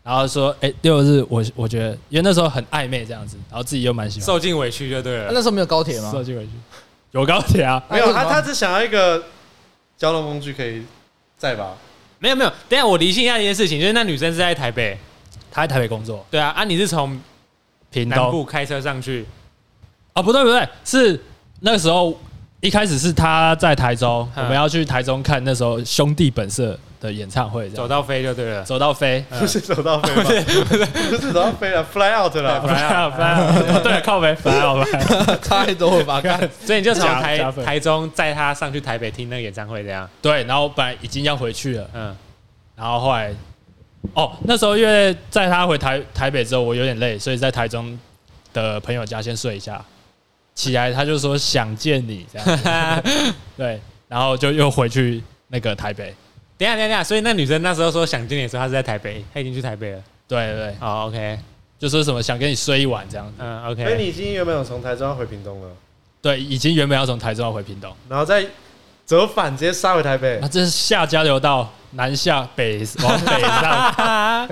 B: 然后说，哎，六日我我觉得，因为那时候很暧昧这样子，然后自己又蛮喜欢，
A: 受尽委屈就对了。
D: 那时候没有高铁吗？
B: 受尽委屈，有高铁啊，
C: 没有他，他只想要一个交通工具可以在吧？
A: 没有没有，等下我厘清一下一件事情，就是那女生是在台北，
B: 她在台北工作，
A: 对啊，啊你是从
B: 屏
A: 南部
B: 东，
A: 开车上去，
B: 哦不对不对，是那个时候一开始是他在台中，我
A: 嗯
B: 们要去台中看那时候兄弟本色的演唱会，这样
A: 走到飞就对了。
B: 走到飞，
C: 不是走到飞吧？不是走到飞了，fly out 了。
B: fly out fly out，对，靠北 fly out
D: 太多了吧？看
A: 所以你就
B: 从
A: 台台中载他上去台北听那个演唱会，这样。
B: 对，然后本来已经要回去了。
A: 嗯，
B: 然后后来，哦，那时候因为载他回台台北之后，我有点累，所以在台中的朋友家先睡一下。起来他就说想见你这样子，对，然后就又回去那个台北。
A: 等一下等一下，所以那女生那时候说想见你的时候，她是在台北，她已经去台北了。
B: 对对对，
A: 哦，OK，
B: 就说什么想跟你睡一晚这样子。
A: 嗯
C: 所以你已经原本有从台中要回屏东了，
B: 对，已经原本要从台中要回屏东，
C: 然后再折返直接杀回台北
B: 那。这是下交流道南下北往北上，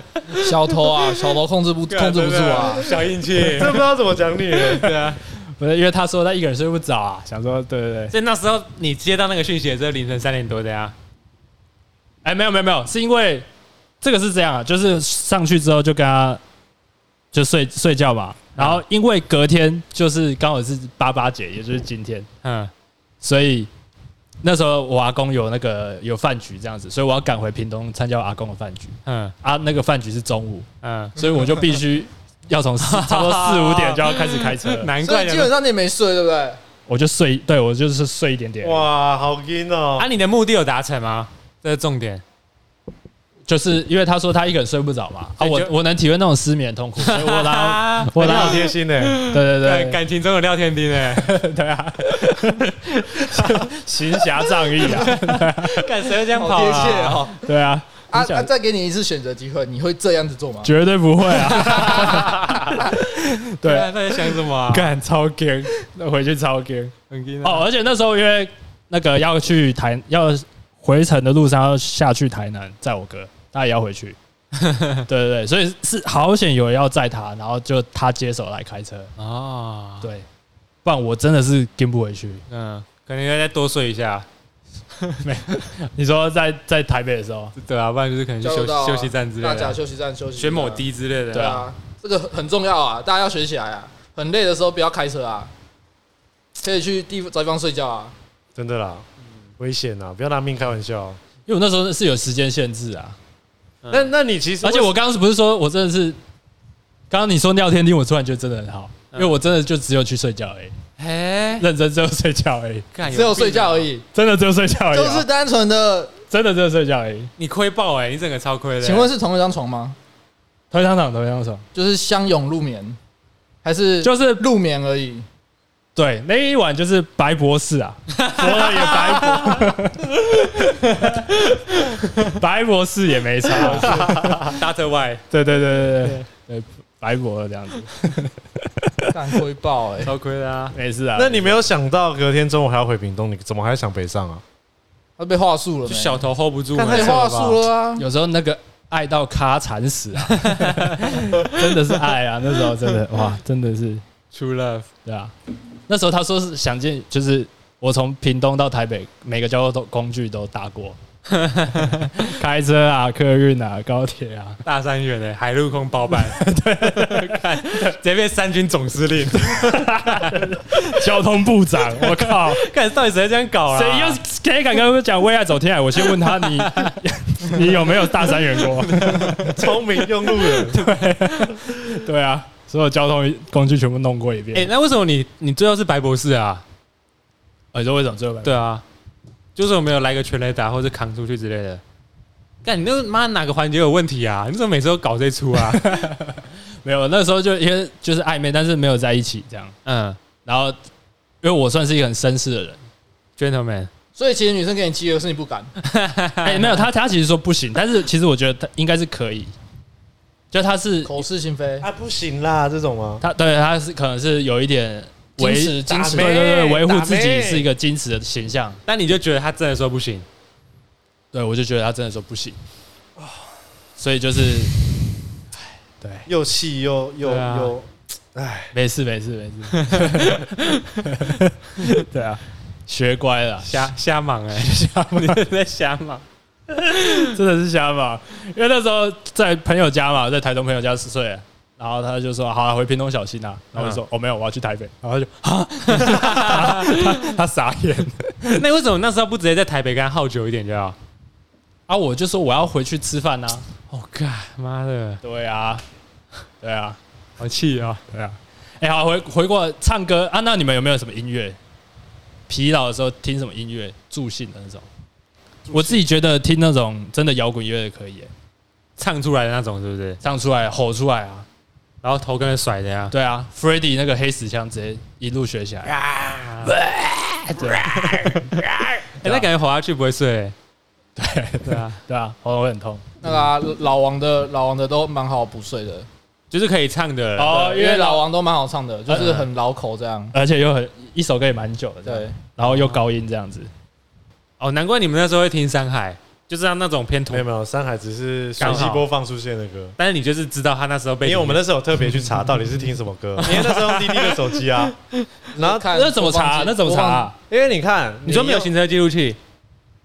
D: 小偷啊，小偷控制不控制不住啊！
A: 小硬气。
C: 这不知道怎么讲你。
A: 对啊，
B: 不是因为他说他一个人睡不着啊，想说对对对，
A: 所以那时候你接到那个讯息的时候，凌晨三点多这样。
B: 哎，没有没有没有，是因为这个是这样啊，就是上去之后就跟他就睡睡觉嘛，然后因为隔天就是刚好是八八节，也就是今天，
A: 嗯，
B: 所以那时候我阿公有那个有饭局这样子，所以我要赶回屏东参加我阿公的饭局。
A: 嗯。
B: 啊，那个饭局是中午，
A: 嗯，
B: 所以我就必须要从 差不多四五点就要开始开车了，
A: 难怪
D: 所以基本上你也没睡，对不对？
B: 我就睡，对我就是睡一点点，
C: 哇，好硬哦
A: 啊，！你的目的有达成吗？这是重点。
B: 就是因为他说他一个人睡不着嘛，啊，我我能体会那种失眠的痛苦，所以我拿 我
C: 你好
B: 拿
C: 贴心呢。
B: 对对对
A: 感感情中有廖天丁哎，
B: 对啊，行侠仗义啊，
A: 干谁会这样
D: 好
A: 跑
D: 贴切
A: 啊？
D: 哦！
B: 对啊，
D: 啊啊！再给你一次选择机会，你会这样子做吗？
B: 绝对不会啊，对，
A: 啊，他在想什么啊？
B: 干超惊，那回去超惊
A: 很惊啊。
B: 哦，而且那时候因为那个要去台要回程的路上要下去台南载我哥，他也要回去，对对对，所以是好险有人要载他，然后就他接手来开车，
A: 啊，
B: 对，不然我真的是跟不回去。
A: 嗯，可能要再多睡一下，
B: 你说在在台北的时候，
A: 对啊，不然就是可能去休
D: 交流道啊
A: 休息站之类的，
D: 大甲休息站休息，
A: 选某 D 之类的。
D: 对啊，这个很重要啊，大家要学起来啊。很累的时候不要开车啊，可以去地找地方睡觉啊。
C: 真的啦，危险啊！不要拿命开玩笑。
B: 因为我那时候是有时间限制啊，
A: 嗯
C: 那那你其实，
B: 而且我刚刚是不是说我真的是，刚刚你说尿天丁，我突然觉得真的很好，因为我真的就只有去睡觉而已，
A: 哎，
B: 认真只有睡觉而已，
A: 干
D: 只有睡觉而
A: 已。
B: 真的只有睡觉而已啊，
D: 就是单纯的。
B: 真的只有睡觉而已。
A: 你亏爆哎，你整个超亏的。
D: 请问是同一张床吗？
B: 同一张床，同一张床，
D: 就是相拥入眠，还是
B: 就是
D: 入眠而已？
B: 对那一晚就是白博士啊，佛了也白博，白博士也没差
A: ，Doctor Y
B: 对对对对对对，白博了这样子，
D: 干亏爆哎！
A: 超亏的啊。
B: 没事啊。
C: 那你没有想到隔天中午还要回屏东，你怎么还想北上啊？
D: 他被话术了没，
A: 就小头 hold 不住欸，
C: 干太扯
D: 被
C: 话
D: 术了啊！
B: 有时候那个爱到咔惨死啊，真的是爱啊！那时候真的哇，真的是
A: True Love。
B: 对啊。那时候他说是想见，就是我从屏东到台北，每个交通工具都搭过，开车啊、客运啊、高铁啊，
A: 大三元的海陆空包办，对，看直接变三军总司令，
B: 交通部长，我靠，
A: 看到底谁这样搞啊？
B: 谁又谁敢跟我讲为爱走天涯？我先问他你你有没有大三元过？
C: 聪明用路人，
B: 对啊，所有交通工具全部弄过一遍。
A: 哎，那为什么你你最后是白博士啊？
B: 你说为什么最后
A: 白对啊，就是我没有来个全雷打或者扛出去之类的？干你那妈哪个环节有问题啊？你怎么每次都搞这出啊？
B: 没有，那时候就因为就是暧昧，但是没有在一起这样。
A: 嗯
B: 然后因为我算是一个很绅士的人
A: ，，Gentleman，
D: 所以其实女生给你机会是你不敢，
B: 哎、没有他他其实说不行，但是其实我觉得他应该是可以，就他是
D: 口是心非。
C: 啊，不行啦，这种吗？
B: 他对他是可能是有一点维
D: 持矜持，
B: 对对对，
C: 维护
B: 自己是一个矜持的形象。
A: 但你就觉得他真的说不行，
B: 对我就觉得他真的说不行，所以就是，对，
C: 又气又又又，哎，
B: 没事没事没事，对啊，学乖了，
A: 瞎瞎忙哎，瞎你 在瞎忙，
B: 真的是瞎嘛？因为那时候在朋友家嘛，在台东朋友家十岁，然后他就说：“好了，回屏东小心啊。”然后我就说：“哦，没有，我要去台北。”然后他就啊，他他傻眼
A: 那为什么那时候不直接在台北跟他耗久一点就好？
B: 啊！我就说我要回去吃饭呐。
A: 我靠，妈的，
B: 对啊，对啊，
A: 好气啊！
B: 对啊。哎，好，回回过唱歌啊？那你们有没有什么音乐？疲劳的时候听什么音乐助兴的那种？我自己觉得听那种真的摇滚乐的可以，
A: 唱出来的那种是不是？
B: 唱出来吼出来啊！
A: 然后头跟着甩的呀？
B: 对啊，Freddie 那个黑死枪直接一路学起来。
A: 啊！对，哎，那感觉滑下去不会碎。
B: 对对啊，对啊，喉咙会很痛。
D: 那个啊，老王的老王的都蛮好补睡的，
A: 就是可以唱的
D: 哦，因为老王都蛮好唱的，就是很老口这样，
B: 而且又很一首歌也蛮久的，
D: 对，
B: 然后又高音这样子。
A: 哦，难怪你们那时候会听山海，就是像那种偏土
C: 没有没有，山海只是随机播放出现的歌，
A: 但是你就是知道他那时候被，
C: 因为我们那时候有特别去查到底是听什么歌，因为那时候用滴滴的手机啊，然后
D: 看
B: 那怎么查？那怎么查？
C: 因为你看，
A: 你说没有行车记录器。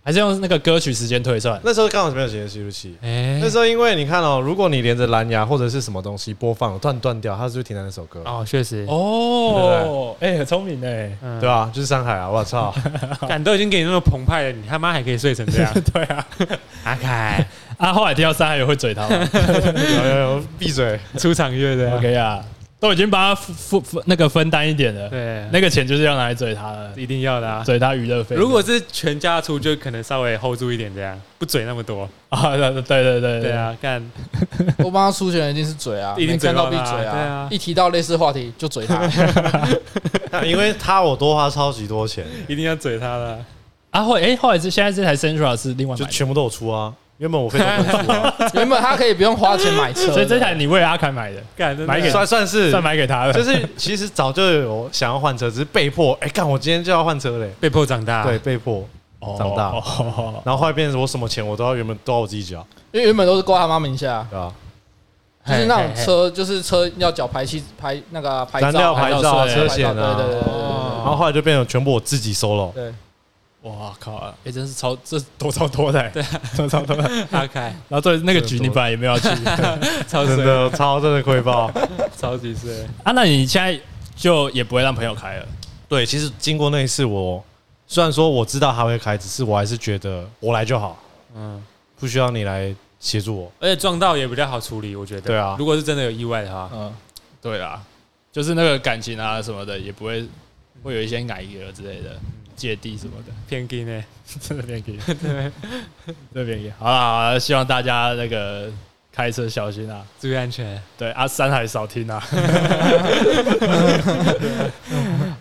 B: 还是用那个歌曲时间推算？
C: 那时候刚好没有行车记录器。
A: 哎，
C: 那时候因为你看哦，如果你连着蓝牙或者是什么东西播放，突然断掉，它是不是停在那首歌？
A: 哦，确实。
B: 哦，哎，很聪明哎，
C: 对吧？就是上海啊！我操，
A: 感都已经给你那么澎湃了，你他妈还可以睡成这样？
B: 对啊，
A: 阿凯，
B: 啊，后来听到上海也会嘴他吗？
C: 有有有，闭嘴，
A: 出场乐的
B: ，OK 啊。都已经帮他分分那个分担一点了，
A: 对，
B: 那个钱就是要拿来嘴他的，
A: 一定要的啊，
B: 嘴他娱乐费。
A: 如果是全家出，就可能稍微 hold 住一点，这样不嘴那么多。
B: 啊。对对对对。
A: 对啊，干，
D: 我帮他出钱一定是嘴啊，
A: 一定
D: 看到闭嘴啊，对啊，一提到类似话题就嘴他，
C: 因为他我多花超级多钱，
A: 一定要嘴他的。
B: 啊后哎后来是现在这台 Sentra 是另外
C: 就全部都有出啊。原本我非常不出，
D: 原本他可以不用花钱买车，
B: 所以这台你为阿凯买的，
C: 买给算算是
B: 算买给他的。
C: 就是其实早就有想要换车，只是被迫。哎，干我今天就要换车嘞，
A: 被迫长大。
C: 对，被迫长大。然后后来变成我什么钱我都要原本都要我自己缴，
D: 因为原本都是挂他妈名下，
C: 对吧？
D: 就是那种车，就是车要缴排气排那个牌照、
C: 牌照、车险啊。
D: 对对对。
C: 然后后来就变成全部我自己收了。
D: 对。
B: 哇靠！哎，真是超这多超多的，
A: 对，
B: 超超多的。
A: 阿凯，
B: 然后对那个局你本来也没有要去，
C: 超真的超真的亏爆，
A: 超级衰
B: 啊！那你现在就也不会让朋友开了？
C: 对，其实经过那一次，我虽然说我知道他会开，只是我还是觉得我来就好，嗯，不需要你来协助我，
A: 而且撞到也比较好处理，我觉得。
C: 对啊，
A: 如果是真的有意外的话，
B: 嗯，对啦，就是那个感情啊什么的，也不会会有一些矮油之类的。芥蒂什么的
A: 偏给呢，
B: 真的偏给，对，这偏给。好了好了，希望大家那个开车小心啊，
A: 注意安全。
B: 对，啊，山海少听啊。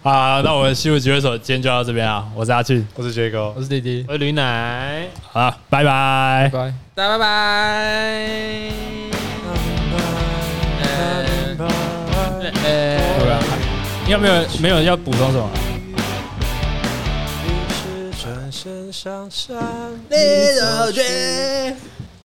B: 好，那我们西部集会所今天就到这边啊。我是阿俊，
C: 我是杰哥，
D: 我是弟弟，
A: 我是吕奶。
B: 好了，拜拜，
D: 拜拜，
A: 大家拜拜。
B: 呃，你有没有没有要补充什
C: 么？上山，
D: 你的绝。